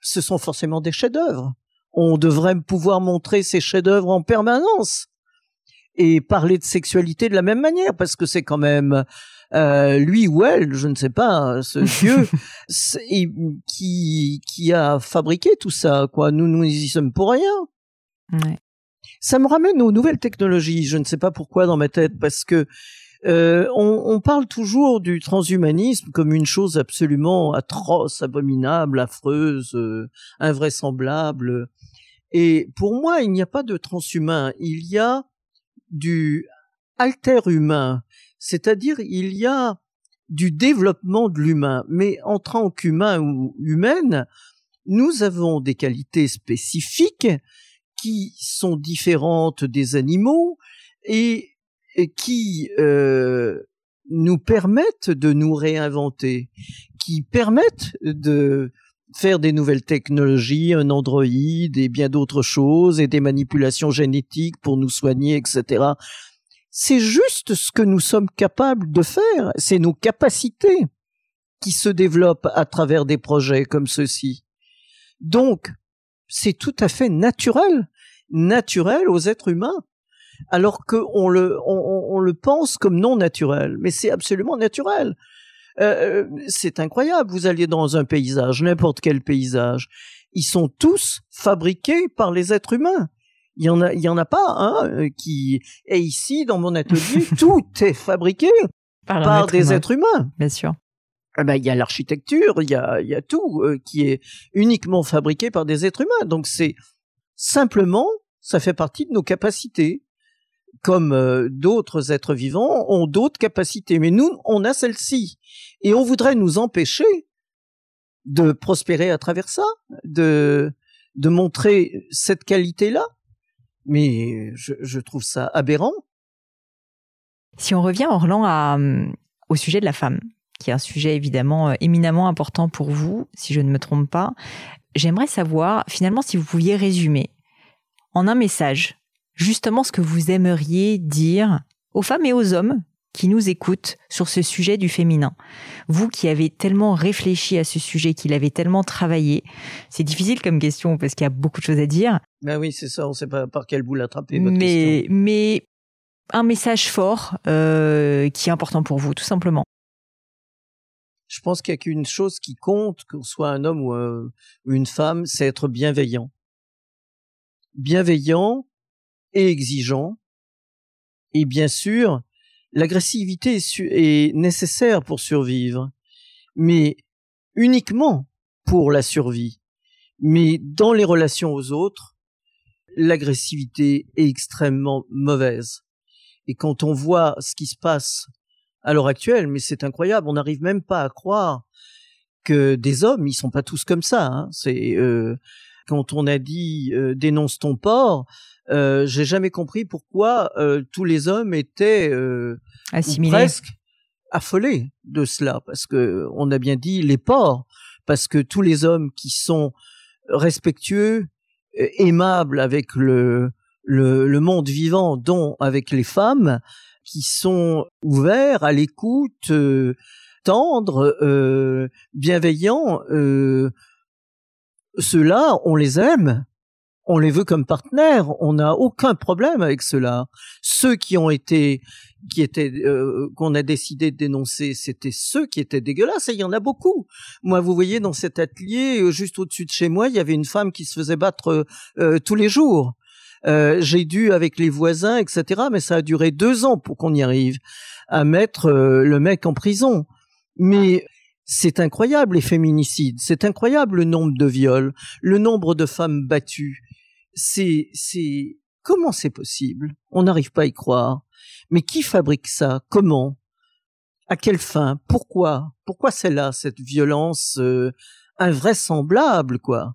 ce sont forcément des chefs-d'œuvre. On devrait pouvoir montrer ces chefs-d'œuvre en permanence et parler de sexualité de la même manière parce que c'est quand même euh, lui ou elle, je ne sais pas, ce Dieu qui qui a fabriqué tout ça. Quoi, nous nous y sommes pour rien. Ouais. Ça me ramène aux nouvelles technologies. Je ne sais pas pourquoi dans ma tête, parce que euh, on, on, parle toujours du transhumanisme comme une chose absolument atroce, abominable, affreuse, euh, invraisemblable. Et pour moi, il n'y a pas de transhumain. Il y a du alter humain, c'est-à-dire il y a du développement de l'humain. Mais en tant qu'humain ou humaine, nous avons des qualités spécifiques qui sont différentes des animaux et, qui euh, nous permettent de nous réinventer, qui permettent de faire des nouvelles technologies, un Android et bien d'autres choses et des manipulations génétiques pour nous soigner, etc. C'est juste ce que nous sommes capables de faire. C'est nos capacités qui se développent à travers des projets comme ceux-ci. Donc, c'est tout à fait naturel, naturel aux êtres humains, alors qu'on le, on, le pense comme non naturel, mais c'est absolument naturel. Euh, euh, c'est incroyable. Vous allez dans un paysage, n'importe quel paysage, ils sont tous fabriqués par les êtres humains. Il y en a, il y en a pas hein, qui est ici dans mon atelier. tout est fabriqué par, des êtres humains. Bien sûr. Eh ben, il y a l'architecture, il y a, il y a tout euh, qui est uniquement fabriqué par des êtres humains. Donc c'est simplement, ça fait partie de nos capacités. Comme euh, d'autres êtres vivants ont d'autres capacités, mais nous, on a celle-ci, et on voudrait nous empêcher de prospérer à travers ça, de de montrer cette qualité-là. Mais je, trouve ça aberrant. Si on revient, Orlan, au sujet de la femme, qui est un sujet évidemment euh, éminemment important pour vous, si je ne me trompe pas. J'aimerais savoir, finalement, si vous pouviez résumer en un message, justement ce que vous aimeriez dire aux femmes et aux hommes qui nous écoutent sur ce sujet du féminin. Vous qui avez tellement réfléchi à ce sujet, qui l'avez tellement travaillé, c'est difficile comme question parce qu'il y a beaucoup de choses à dire. Ben oui, c'est ça, on ne sait pas par quel bout l'attraper. Mais, mais un message fort euh, qui est important pour vous, tout simplement je pense qu'il n'y a qu'une chose qui compte, qu'on soit un homme ou, une femme, c'est être bienveillant. Bienveillant et exigeant. Et bien sûr, l'agressivité est, nécessaire pour survivre, mais uniquement pour la survie. Mais dans les relations aux autres, l'agressivité est extrêmement mauvaise. Et quand on voit ce qui se passe à l'heure actuelle, mais c'est incroyable. On n'arrive même pas à croire que des hommes, ils sont pas tous comme ça. Hein. C'est euh, quand on a dit euh, dénonce ton port, euh, j'ai jamais compris pourquoi euh, tous les hommes étaient presque affolés de cela, parce que on a bien dit les porcs, parce que tous les hommes qui sont respectueux, aimables avec le, le, le monde vivant, dont avec les femmes, qui sont ouverts à l'écoute, euh, tendres, euh, bienveillants. Euh, ceux-là, on les aime, on les veut comme partenaires, on n'a aucun problème avec cela. Ceux qui ont été, qui étaient, euh, qu'on a décidé de dénoncer, c'était ceux qui étaient dégueulasses, et il y en a beaucoup. Moi, vous voyez, dans cet atelier, juste au-dessus de chez moi, il y avait une femme qui se faisait battre tous les jours. Euh, j'ai dû avec les voisins, etc. Mais ça a duré deux ans pour qu'on y arrive à mettre euh, le mec en prison. Mais c'est incroyable les féminicides, c'est incroyable le nombre de viols, le nombre de femmes battues. C'est, c'est, comment c'est possible? On n'arrive pas à y croire. Mais qui fabrique ça? Comment? À quelle fin? Pourquoi? Pourquoi c'est là cette violence euh, invraisemblable quoi?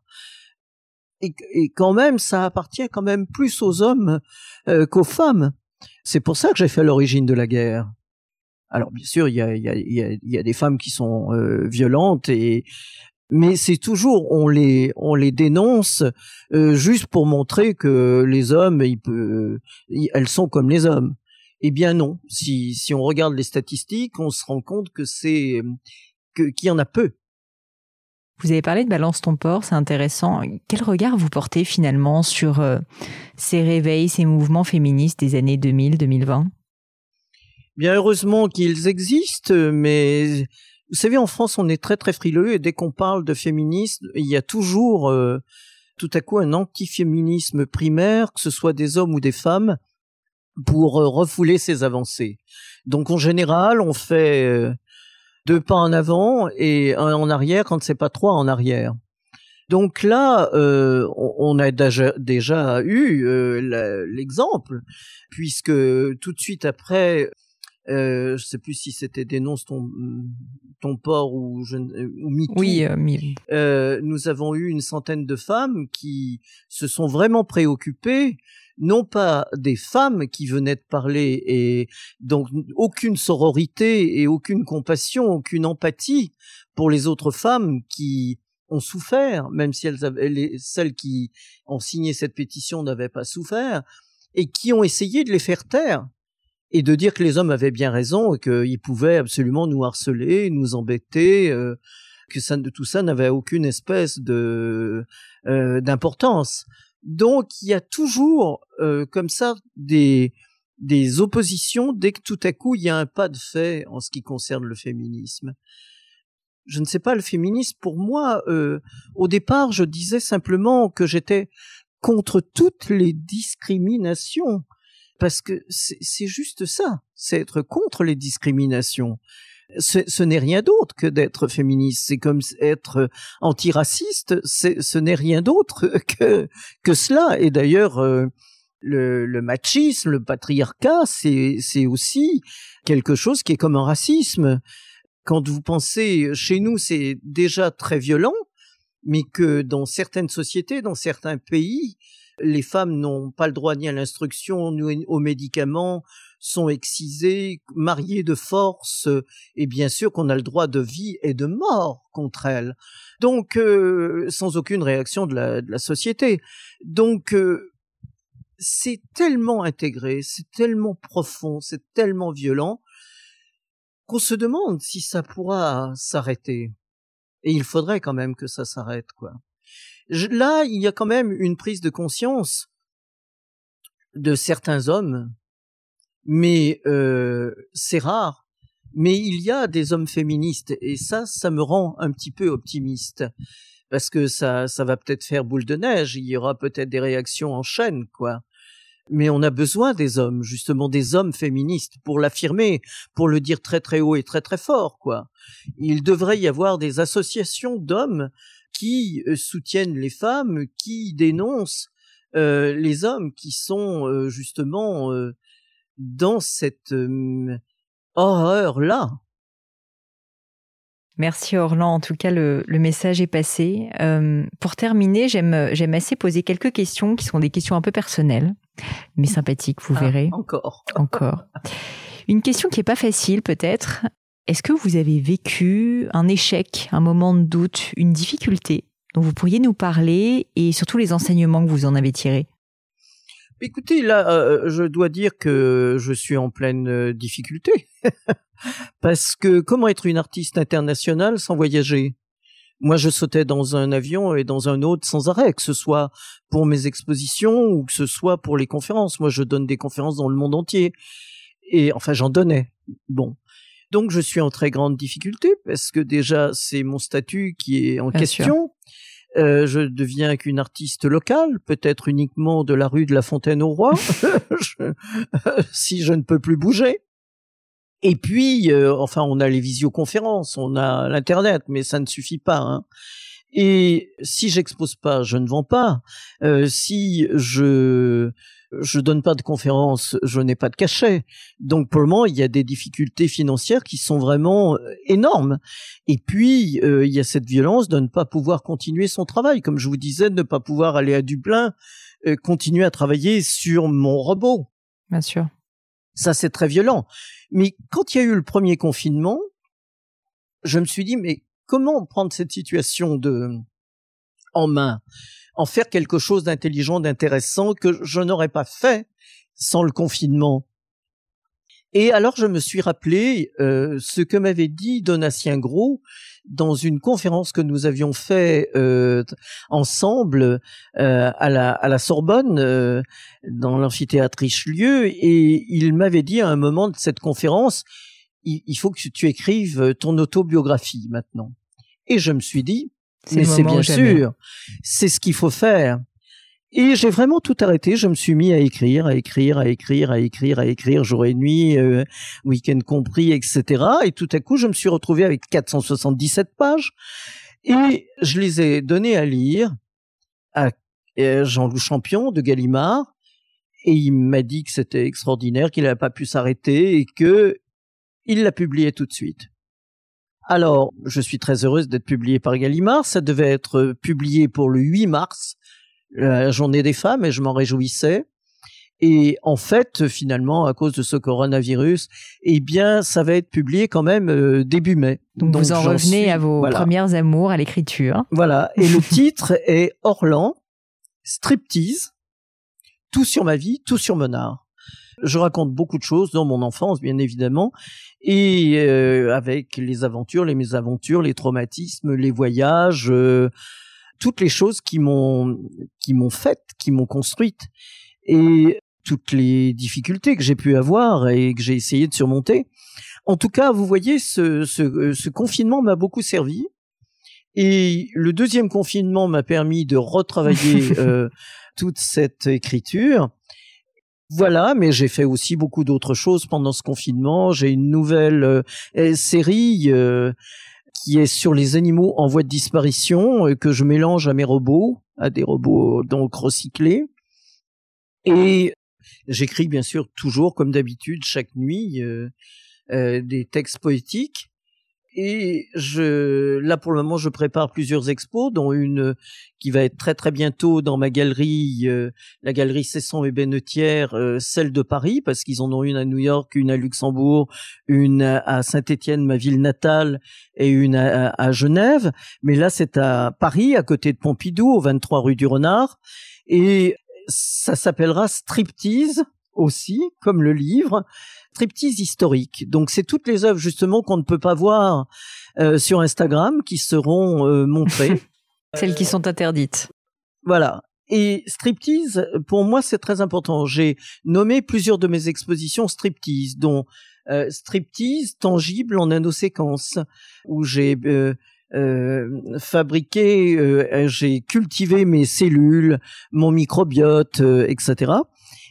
Et, quand même, ça appartient quand même plus aux hommes euh, qu'aux femmes. C'est pour ça que j'ai fait l'origine de la guerre. Alors bien sûr, il y a, y, a, y a, des femmes qui sont euh, violentes et mais c'est toujours on les on les dénonce euh, juste pour montrer que les hommes ils peuvent, elles sont comme les hommes. Eh bien non, si si on regarde les statistiques, on se rend compte que c'est que qu'il y en a peu. Vous avez parlé de Balance ton port, c'est intéressant. Quel regard vous portez finalement sur euh, ces réveils, ces mouvements féministes des années 2000-2020 Bien heureusement qu'ils existent, mais vous savez, en France, on est très très frileux et dès qu'on parle de féminisme, il y a toujours euh, tout à coup un antiféminisme primaire, que ce soit des hommes ou des femmes, pour euh, refouler ces avancées. Donc en général, on fait deux pas en avant et un en arrière quand c'est pas trois en arrière. Donc là, euh, on a déjà, déjà eu euh, l'exemple, puisque tout de suite après, euh, je sais plus si c'était dénonce ton ton port ou je ou MeToo. Oui, euh, nous avons eu une centaine de femmes qui se sont vraiment préoccupées non pas des femmes qui venaient de parler et donc aucune sororité et aucune compassion, aucune empathie pour les autres femmes qui ont souffert, même si elles avaient, celles qui ont signé cette pétition n'avaient pas souffert, et qui ont essayé de les faire taire et de dire que les hommes avaient bien raison et qu'ils pouvaient absolument nous harceler, nous embêter, euh, que ça, tout ça n'avait aucune espèce de euh, d'importance. Donc il y a toujours euh, comme ça des des oppositions dès que tout à coup il y a un pas de fait en ce qui concerne le féminisme. Je ne sais pas le féminisme pour moi. Euh, au départ, je disais simplement que j'étais contre toutes les discriminations parce que c'est juste ça, c'est être contre les discriminations ce, n'est rien d'autre que d'être féministe. C'est comme être antiraciste. Ce n'est rien d'autre que que cela. Et d'ailleurs, euh, le, le, machisme, le patriarcat, c'est aussi quelque chose qui est comme un racisme. Quand vous pensez, chez nous, c'est déjà très violent, mais que dans certaines sociétés, dans certains pays, les femmes n'ont pas le droit ni à l'instruction, ni aux médicaments, sont excisées, mariées de force, et bien sûr qu'on a le droit de vie et de mort contre elles. Donc, euh, sans aucune réaction de la, de la société. Donc, euh, c'est tellement intégré, c'est tellement profond, c'est tellement violent qu'on se demande si ça pourra s'arrêter. Et il faudrait quand même que ça s'arrête, quoi. Là, il y a quand même une prise de conscience de certains hommes mais euh, c'est rare. Mais il y a des hommes féministes et ça, ça me rend un petit peu optimiste parce que ça, ça va peut-être faire boule de neige. Il y aura peut-être des réactions en chaîne, quoi. Mais on a besoin des hommes, justement des hommes féministes, pour l'affirmer, pour le dire très très haut et très très fort, quoi. Il devrait y avoir des associations d'hommes qui euh, soutiennent les femmes, qui dénoncent euh, les hommes qui sont euh, justement dans cette horreur-là. Merci Orlan. En tout cas, le, message est passé. pour terminer, j'aime j'aime assez poser quelques questions qui sont des questions un peu personnelles, mais sympathiques, vous ah, verrez. Encore. Encore. Une question qui est pas facile, peut-être. Est-ce que vous avez vécu un échec, un moment de doute, une difficulté dont vous pourriez nous parler et surtout les enseignements que vous en avez tirés? Écoutez, là, euh, je dois dire que je suis en pleine euh, difficulté. Parce que comment être une artiste internationale sans voyager? Moi, je sautais dans un avion et dans un autre sans arrêt, que ce soit pour mes expositions ou que ce soit pour les conférences. Moi, je donne des conférences dans le monde entier. Et enfin, j'en donnais. Bon. Donc, je suis en très grande difficulté parce que déjà, c'est mon statut qui est en question. Euh, je deviens qu'une artiste locale, peut-être uniquement de la rue de la Fontaine au Roi, si je ne peux plus bouger. Et puis, euh, enfin, on a les visioconférences, on a l'internet, mais ça ne suffit pas. Hein. Et si j'expose pas, je ne vends pas. Euh, si je je donne pas de conférences, je n'ai pas de cachet. Donc pour le moment, il y a des difficultés financières qui sont vraiment euh, énormes. Et puis euh, il y a cette violence de ne pas pouvoir continuer son travail, comme je vous disais, de ne pas pouvoir aller à Dublin, euh, continuer à travailler sur mon robot. Bien sûr. Ça, c'est très violent. Mais quand il y a eu le premier confinement, je me suis dit, mais comment prendre cette situation de en main, en faire quelque chose d'intelligent, d'intéressant que je n'aurais pas fait sans le confinement. Et alors je me suis rappelé euh, ce que m'avait dit Donatien Gros dans une conférence que nous avions fait euh, ensemble euh, à, la, à la Sorbonne dans l'amphithéâtre Richelieu et il m'avait dit à un moment de cette conférence il, faut que tu écrives ton autobiographie maintenant. Et je me suis dit mais c'est bien sûr, c'est ce qu'il faut faire. Et j'ai vraiment tout arrêté. Je me suis mis à écrire, à écrire, à écrire, à écrire, à écrire jour et nuit, euh, week-end compris, etc. Et tout à coup, je me suis retrouvé avec 477 pages. Et je les ai données à lire à euh, Jean-Loup Champion de Gallimard. Et il m'a dit que c'était extraordinaire, qu'il n'avait pas pu s'arrêter et que il l'a publié tout de suite. Alors, je suis très heureuse d'être publié par Gallimard. Ça devait être publié pour le 8 mars la journée des femmes et je m'en réjouissais. Et en fait, finalement, à cause de ce coronavirus, eh bien, ça va être publié quand même euh, début mai. Donc, vous en revenez à vos premières amours à l'écriture. Voilà. Et le titre est Orlan, striptease, tout sur ma vie, tout sur mon art. Je raconte beaucoup de choses dans mon enfance, bien évidemment, et euh, avec les aventures, les mésaventures, les traumatismes, les voyages. Euh, toutes les choses qui m'ont qui m'ont faite, qui m'ont construite et toutes les difficultés que j'ai pu avoir et que j'ai essayé de surmonter. En tout cas, vous voyez, ce, ce, ce confinement m'a beaucoup servi. Et le deuxième confinement m'a permis de retravailler euh, toute cette écriture. Voilà, mais j'ai fait aussi beaucoup d'autres choses pendant ce confinement. J'ai une nouvelle euh, série euh, qui est sur les animaux en voie de disparition que je mélange à mes robots, à des robots donc recyclés. Et j'écris bien sûr toujours comme d'habitude chaque nuit euh, euh, des textes poétiques et je, là pour le moment, je prépare plusieurs expos, dont une qui va être très très bientôt dans ma galerie, euh, la galerie Cesson et Bennetière, euh, celle de Paris, parce qu'ils en ont une à New York, une à Luxembourg, une à Saint-Étienne, ma ville natale, et une à, à Genève. Mais là, c'est à Paris, à côté de Pompidou, au 23 rue du Renard, et ça s'appellera Striptease aussi, comme le livre striptease historique. Donc c'est toutes les œuvres justement qu'on ne peut pas voir euh, sur Instagram qui seront euh, montrées. Celles qui sont interdites. Voilà. Et striptease, pour moi, c'est très important. J'ai nommé plusieurs de mes expositions striptease, dont euh, striptease tangible en nanoséquence, où j'ai euh, euh, fabriqué, j'ai cultivé mes cellules, mon microbiote, etc.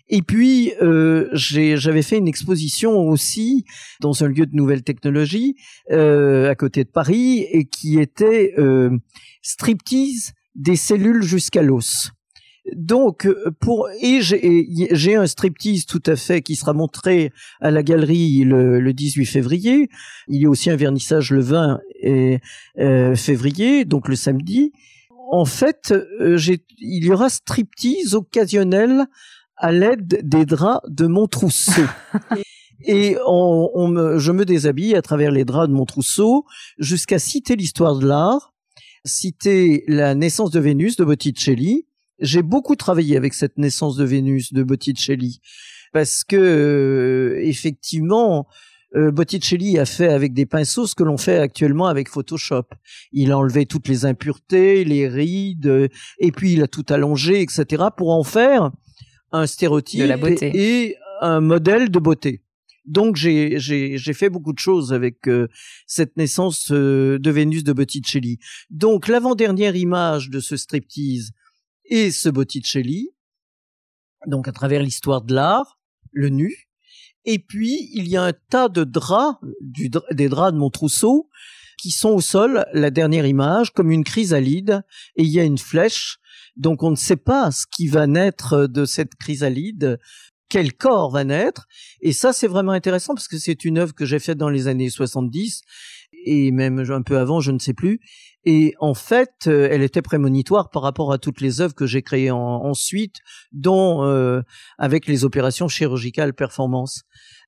Et puis, euh, j'avais fait une exposition aussi dans un lieu de nouvelles technologies euh, à côté de Paris et qui était euh, striptease des cellules jusqu'à l'os. Donc, pour et j'ai un striptease tout à fait qui sera montré à la galerie le, le 18 février. Il y a aussi un vernissage le 20 et, euh, février, donc le samedi. En fait, euh, il y aura striptease occasionnel à l'aide des draps de mon trousseau. Et on, me, je me déshabille à travers les draps de mon trousseau jusqu'à citer l'histoire de l'art, citer la naissance de Vénus de Botticelli. J'ai beaucoup travaillé avec cette naissance de Vénus de Botticelli parce que euh, effectivement euh, Botticelli a fait avec des pinceaux ce que l'on fait actuellement avec Photoshop. Il a enlevé toutes les impuretés, les rides, et puis il a tout allongé, etc. pour en faire un stéréotype de la beauté. Et, un modèle de beauté. Donc j'ai j'ai j'ai fait beaucoup de choses avec euh, cette naissance euh, de Vénus de Botticelli. Donc l'avant-dernière image de ce striptease est ce Botticelli. Donc à travers l'histoire de l'art, le nu. Et puis il y a un tas de draps, du, des draps de mon trousseau, qui sont au sol. La dernière image, comme une chrysalide, et il y a une flèche donc on ne sait pas ce qui va naître de cette chrysalide, quel corps va naître. Et ça, c'est vraiment intéressant parce que c'est une œuvre que j'ai faite dans les années 70 et même un peu avant, je ne sais plus. Et en fait, euh, elle était prémonitoire par rapport à toutes les œuvres que j'ai créées ensuite, dont euh, avec les opérations chirurgicales performance.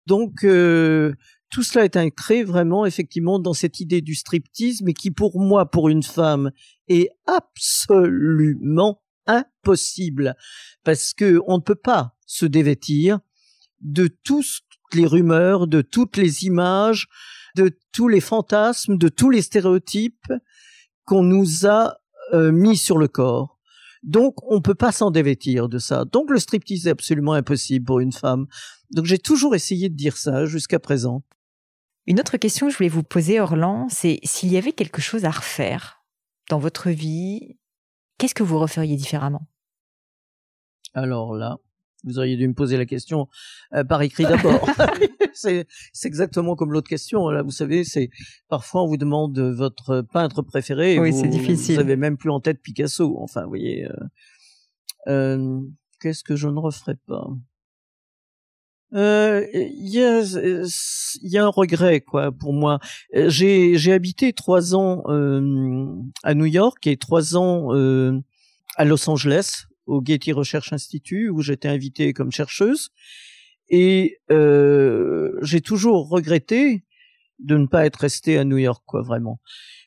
Donc euh, tout cela est ancré vraiment effectivement dans cette idée du striptease, mais qui pour moi, pour une femme, est absolument impossible parce que on ne peut pas se dévêtir de toutes les rumeurs, de toutes les images, de tous les fantasmes, de tous les stéréotypes qu'on nous a euh, mis sur le corps. Donc, on peut pas s'en dévêtir de ça. Donc, le striptease est absolument impossible pour une femme. Donc, j'ai toujours essayé de dire ça jusqu'à présent. Une autre question que je voulais vous poser, Orlan, c'est s'il y avait quelque chose à refaire dans votre vie, qu'est-ce que vous referiez différemment? Alors là, vous auriez dû me poser la question euh, par écrit d'abord. c'est exactement comme l'autre question. Là, vous savez, c'est parfois on vous demande votre peintre préféré. oui, c'est difficile. Vous avez même plus en tête Picasso. Enfin, vous voyez. Euh, euh, Qu'est-ce que je ne referais pas? Euh, il y, a, y a un regret quoi pour moi. J'ai j'ai habité trois ans euh, à New York et trois ans euh, à Los Angeles au Getty Research Institute où j'étais invitée comme chercheuse et euh, j'ai toujours regretté de ne pas être restée à New York quoi vraiment.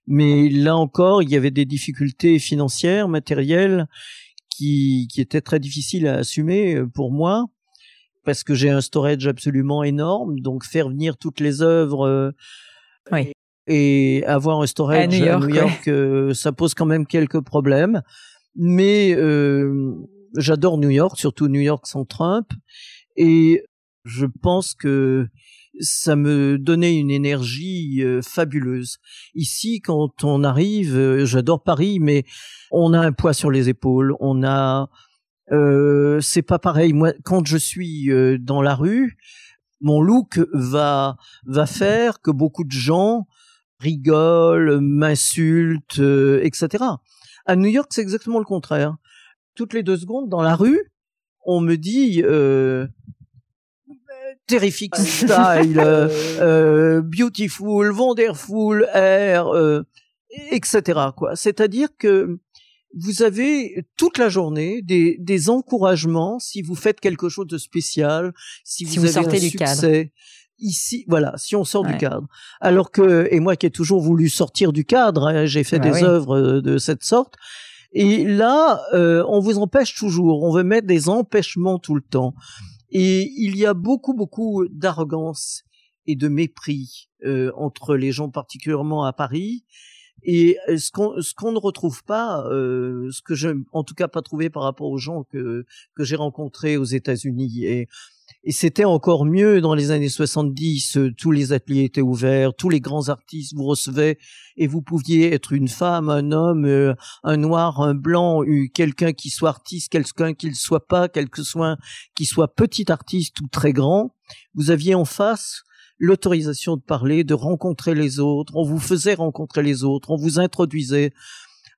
Mais là encore, il y avait des difficultés financières, matérielles qui qui étaient très difficiles à assumer pour moi parce que j'ai un storage absolument énorme, donc faire venir toutes les œuvres euh, et avoir un storage à New York, euh, ça pose quand même quelques problèmes. Mais euh, j'adore New York, surtout New York sans Trump, et je pense que ça me donnait une énergie fabuleuse. Ici, quand on arrive, j'adore Paris, mais on a un poids sur les épaules, on a euh, c'est pas pareil. Moi, quand je suis euh, dans la rue, mon look va va faire que beaucoup de gens rigolent, m'insultent, euh, etc. À New York, c'est exactement le contraire. Toutes les deux secondes, dans la rue, on me dit euh, terrific style, euh, beautiful, wonderful air, etc. Quoi. C'est-à-dire que vous avez toute la journée des, des encouragements si vous faites quelque chose de spécial, si, vous, avez sortez un du succès. cadre. Ici, voilà, si on sort du cadre. Alors que, et moi qui ai toujours voulu sortir du cadre, hein, j'ai fait Bah des oui. œuvres euh, de cette sorte. Et là, euh, on vous empêche toujours. On veut mettre des empêchements tout le temps. Et il y a beaucoup, beaucoup d'arrogance et de mépris euh, entre les gens, particulièrement à Paris. Et euh, ce qu'on ce qu'on ne retrouve pas, euh, ce que je, en tout cas, pas trouvé par rapport aux gens que que j'ai rencontrés aux États-Unis. Et et c'était encore mieux dans les années 70. euh, Tous les ateliers étaient ouverts, tous les grands artistes vous recevaient et vous pouviez être une femme, un homme, euh, un noir, un blanc, quelqu'un qui soit artiste, quelqu'un qui ne soit pas, quel que soit, qui soit petit artiste ou très grand. Vous aviez en face l'autorisation de parler, de rencontrer les autres. On vous faisait rencontrer les autres, on vous introduisait.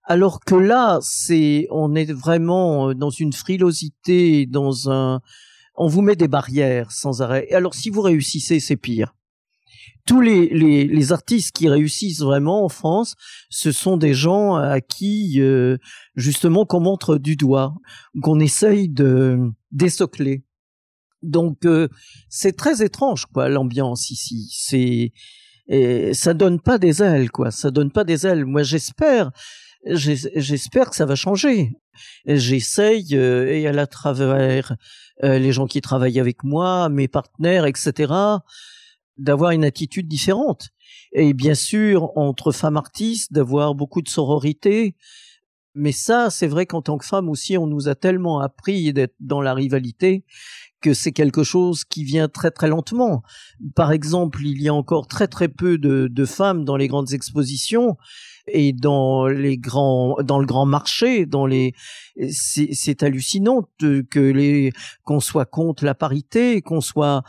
Alors que là, c'est, on est vraiment euh, dans une frilosité, dans un, on vous met des barrières sans arrêt. Et alors, si vous réussissez, c'est pire. Tous les, les, artistes qui réussissent vraiment en France, ce sont des gens à qui, euh, justement, qu'on montre du doigt, qu'on essaye de désocler. Donc, euh, c'est très étrange, quoi, l'ambiance ici. C'est, et ça donne pas des ailes, quoi. Ça donne pas des ailes. Moi, j'espère, j'es- j'espère que ça va changer. J'essaye, euh, et à la travers euh, les gens qui travaillent avec moi, mes partenaires, etc., d'avoir une attitude différente. Et bien sûr, entre femmes artistes, d'avoir beaucoup de sororité. Mais ça, c'est vrai qu'en tant que femme aussi, on nous a tellement appris d'être dans la rivalité que c'est quelque chose qui vient très très lentement. Par exemple, il y a encore très très peu de, de femmes dans les grandes expositions et dans les grands dans le grand marché dans les c'est hallucinant que les qu'on soit contre la parité qu'on soit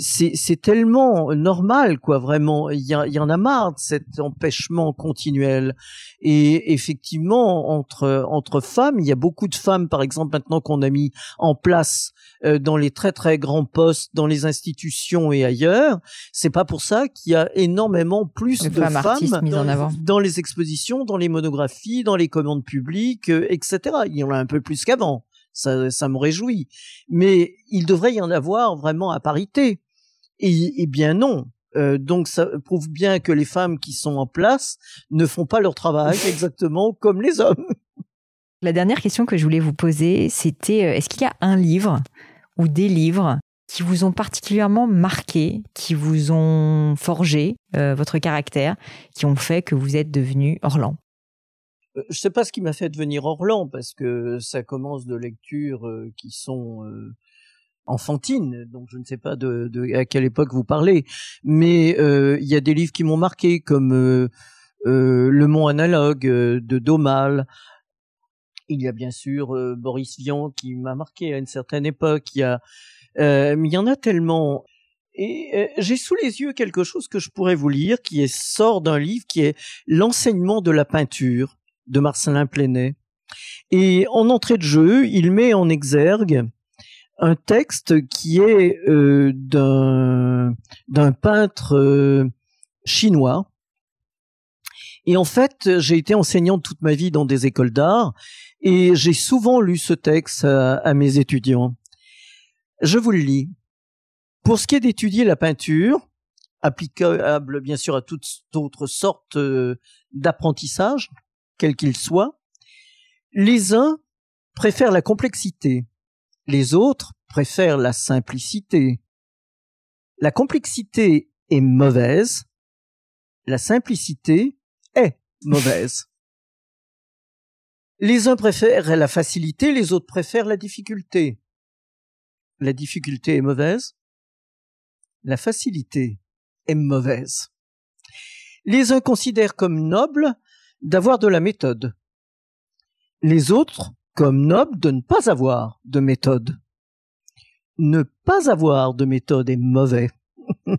c'est tellement normal quoi vraiment il y, y en a marre de cet empêchement continuel et effectivement entre entre femmes il y a beaucoup de femmes par exemple maintenant qu'on a mis en place euh, dans les très très grands postes dans les institutions et ailleurs c'est pas pour ça qu'il y a énormément plus de, femmes, mises dans, en avant. dans les expositions dans les monographies dans les commandes publiques euh, etc il y en a un peu plus qu'avant ça, ça me réjouit. Mais il devrait y en avoir vraiment à parité. Et, bien non. Euh, donc ça prouve bien que les femmes qui sont en place ne font pas leur travail exactement comme les hommes. La dernière question que je voulais vous poser, c'était euh, est-ce qu'il y a un livre ou des livres qui vous ont particulièrement marqué, qui vous ont forgé euh, votre caractère, qui ont fait que vous êtes devenu Orlan? Je sais pas ce qui m'a fait devenir Orlan parce que ça commence de lectures euh, qui sont euh, enfantines, donc je ne sais pas de, de, à quelle époque vous parlez, mais il y a des livres qui m'ont marqué comme Le Mont analogue de Domal. Il y a bien sûr Boris Vian qui m'a marqué à une certaine époque. Il y a, mais il y en a tellement. Et j'ai sous les yeux quelque chose que je pourrais vous lire, qui est sort d'un livre qui est l'enseignement de la peinture de Marcelin Plenet. Et en entrée de jeu, il met en exergue un texte qui est euh, d'un d'un peintre euh, chinois. Et en fait, j'ai été enseignant toute ma vie dans des écoles d'art et j'ai souvent lu ce texte à, mes étudiants. Je vous le lis. Pour ce qui est d'étudier la peinture, applicable bien sûr à toutes autres sortes euh, d'apprentissage, quel qu'il soit, les uns préfèrent la complexité, les autres préfèrent la simplicité. La complexité est mauvaise, la simplicité est mauvaise. Les uns préfèrent la facilité, les autres préfèrent la difficulté. La difficulté est mauvaise, la facilité est mauvaise. Les uns considèrent comme noble d'avoir de la méthode. Les autres, comme nobles, de ne pas avoir de méthode. Ne pas avoir de méthode est mauvais.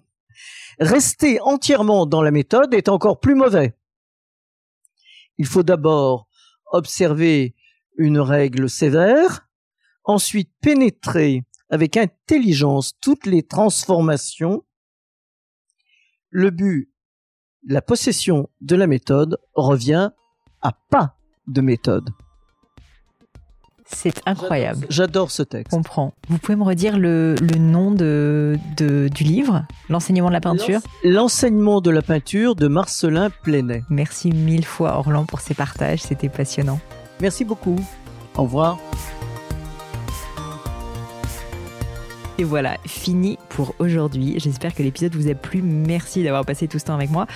Rester entièrement dans la méthode est encore plus mauvais. Il faut d'abord observer une règle sévère, ensuite pénétrer avec intelligence toutes les transformations. Le but la possession de la méthode revient à pas de méthode. C'est incroyable. J'adore ce texte. comprends. Vous pouvez me redire le, nom de, du livre? L'enseignement de la peinture? L'enseignement de la peinture de Marcelin Plenet. Merci mille fois Orlan pour ces partages, c'était passionnant. Merci beaucoup. Au revoir. Et voilà, fini aujourd'hui. J'espère que l'épisode vous a plu. Merci d'avoir passé tout ce temps avec moi.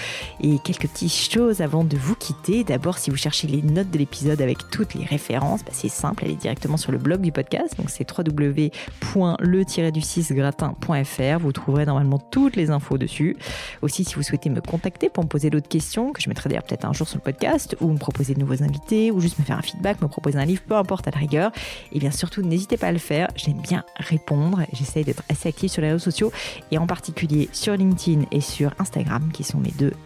Et quelques petites choses avant de vous quitter. D'abord, si vous cherchez les notes de l'épisode avec toutes les références, bah, c'est simple, allez directement sur le blog du podcast. Donc c'est www.le-du6gratin.fr. Vous trouverez normalement toutes les infos dessus. Aussi, si vous souhaitez me contacter pour me poser d'autres questions, que je mettrai d'ailleurs peut-être un jour sur le podcast, ou me proposer de nouveaux invités, ou juste me faire un feedback, me proposer un livre, peu importe à la rigueur, et bien surtout, n'hésitez pas à le faire. J'aime bien répondre. J'essaie d'être assez active sur les réseaux sociaux et en particulier sur LinkedIn et sur Instagram qui sont mes deux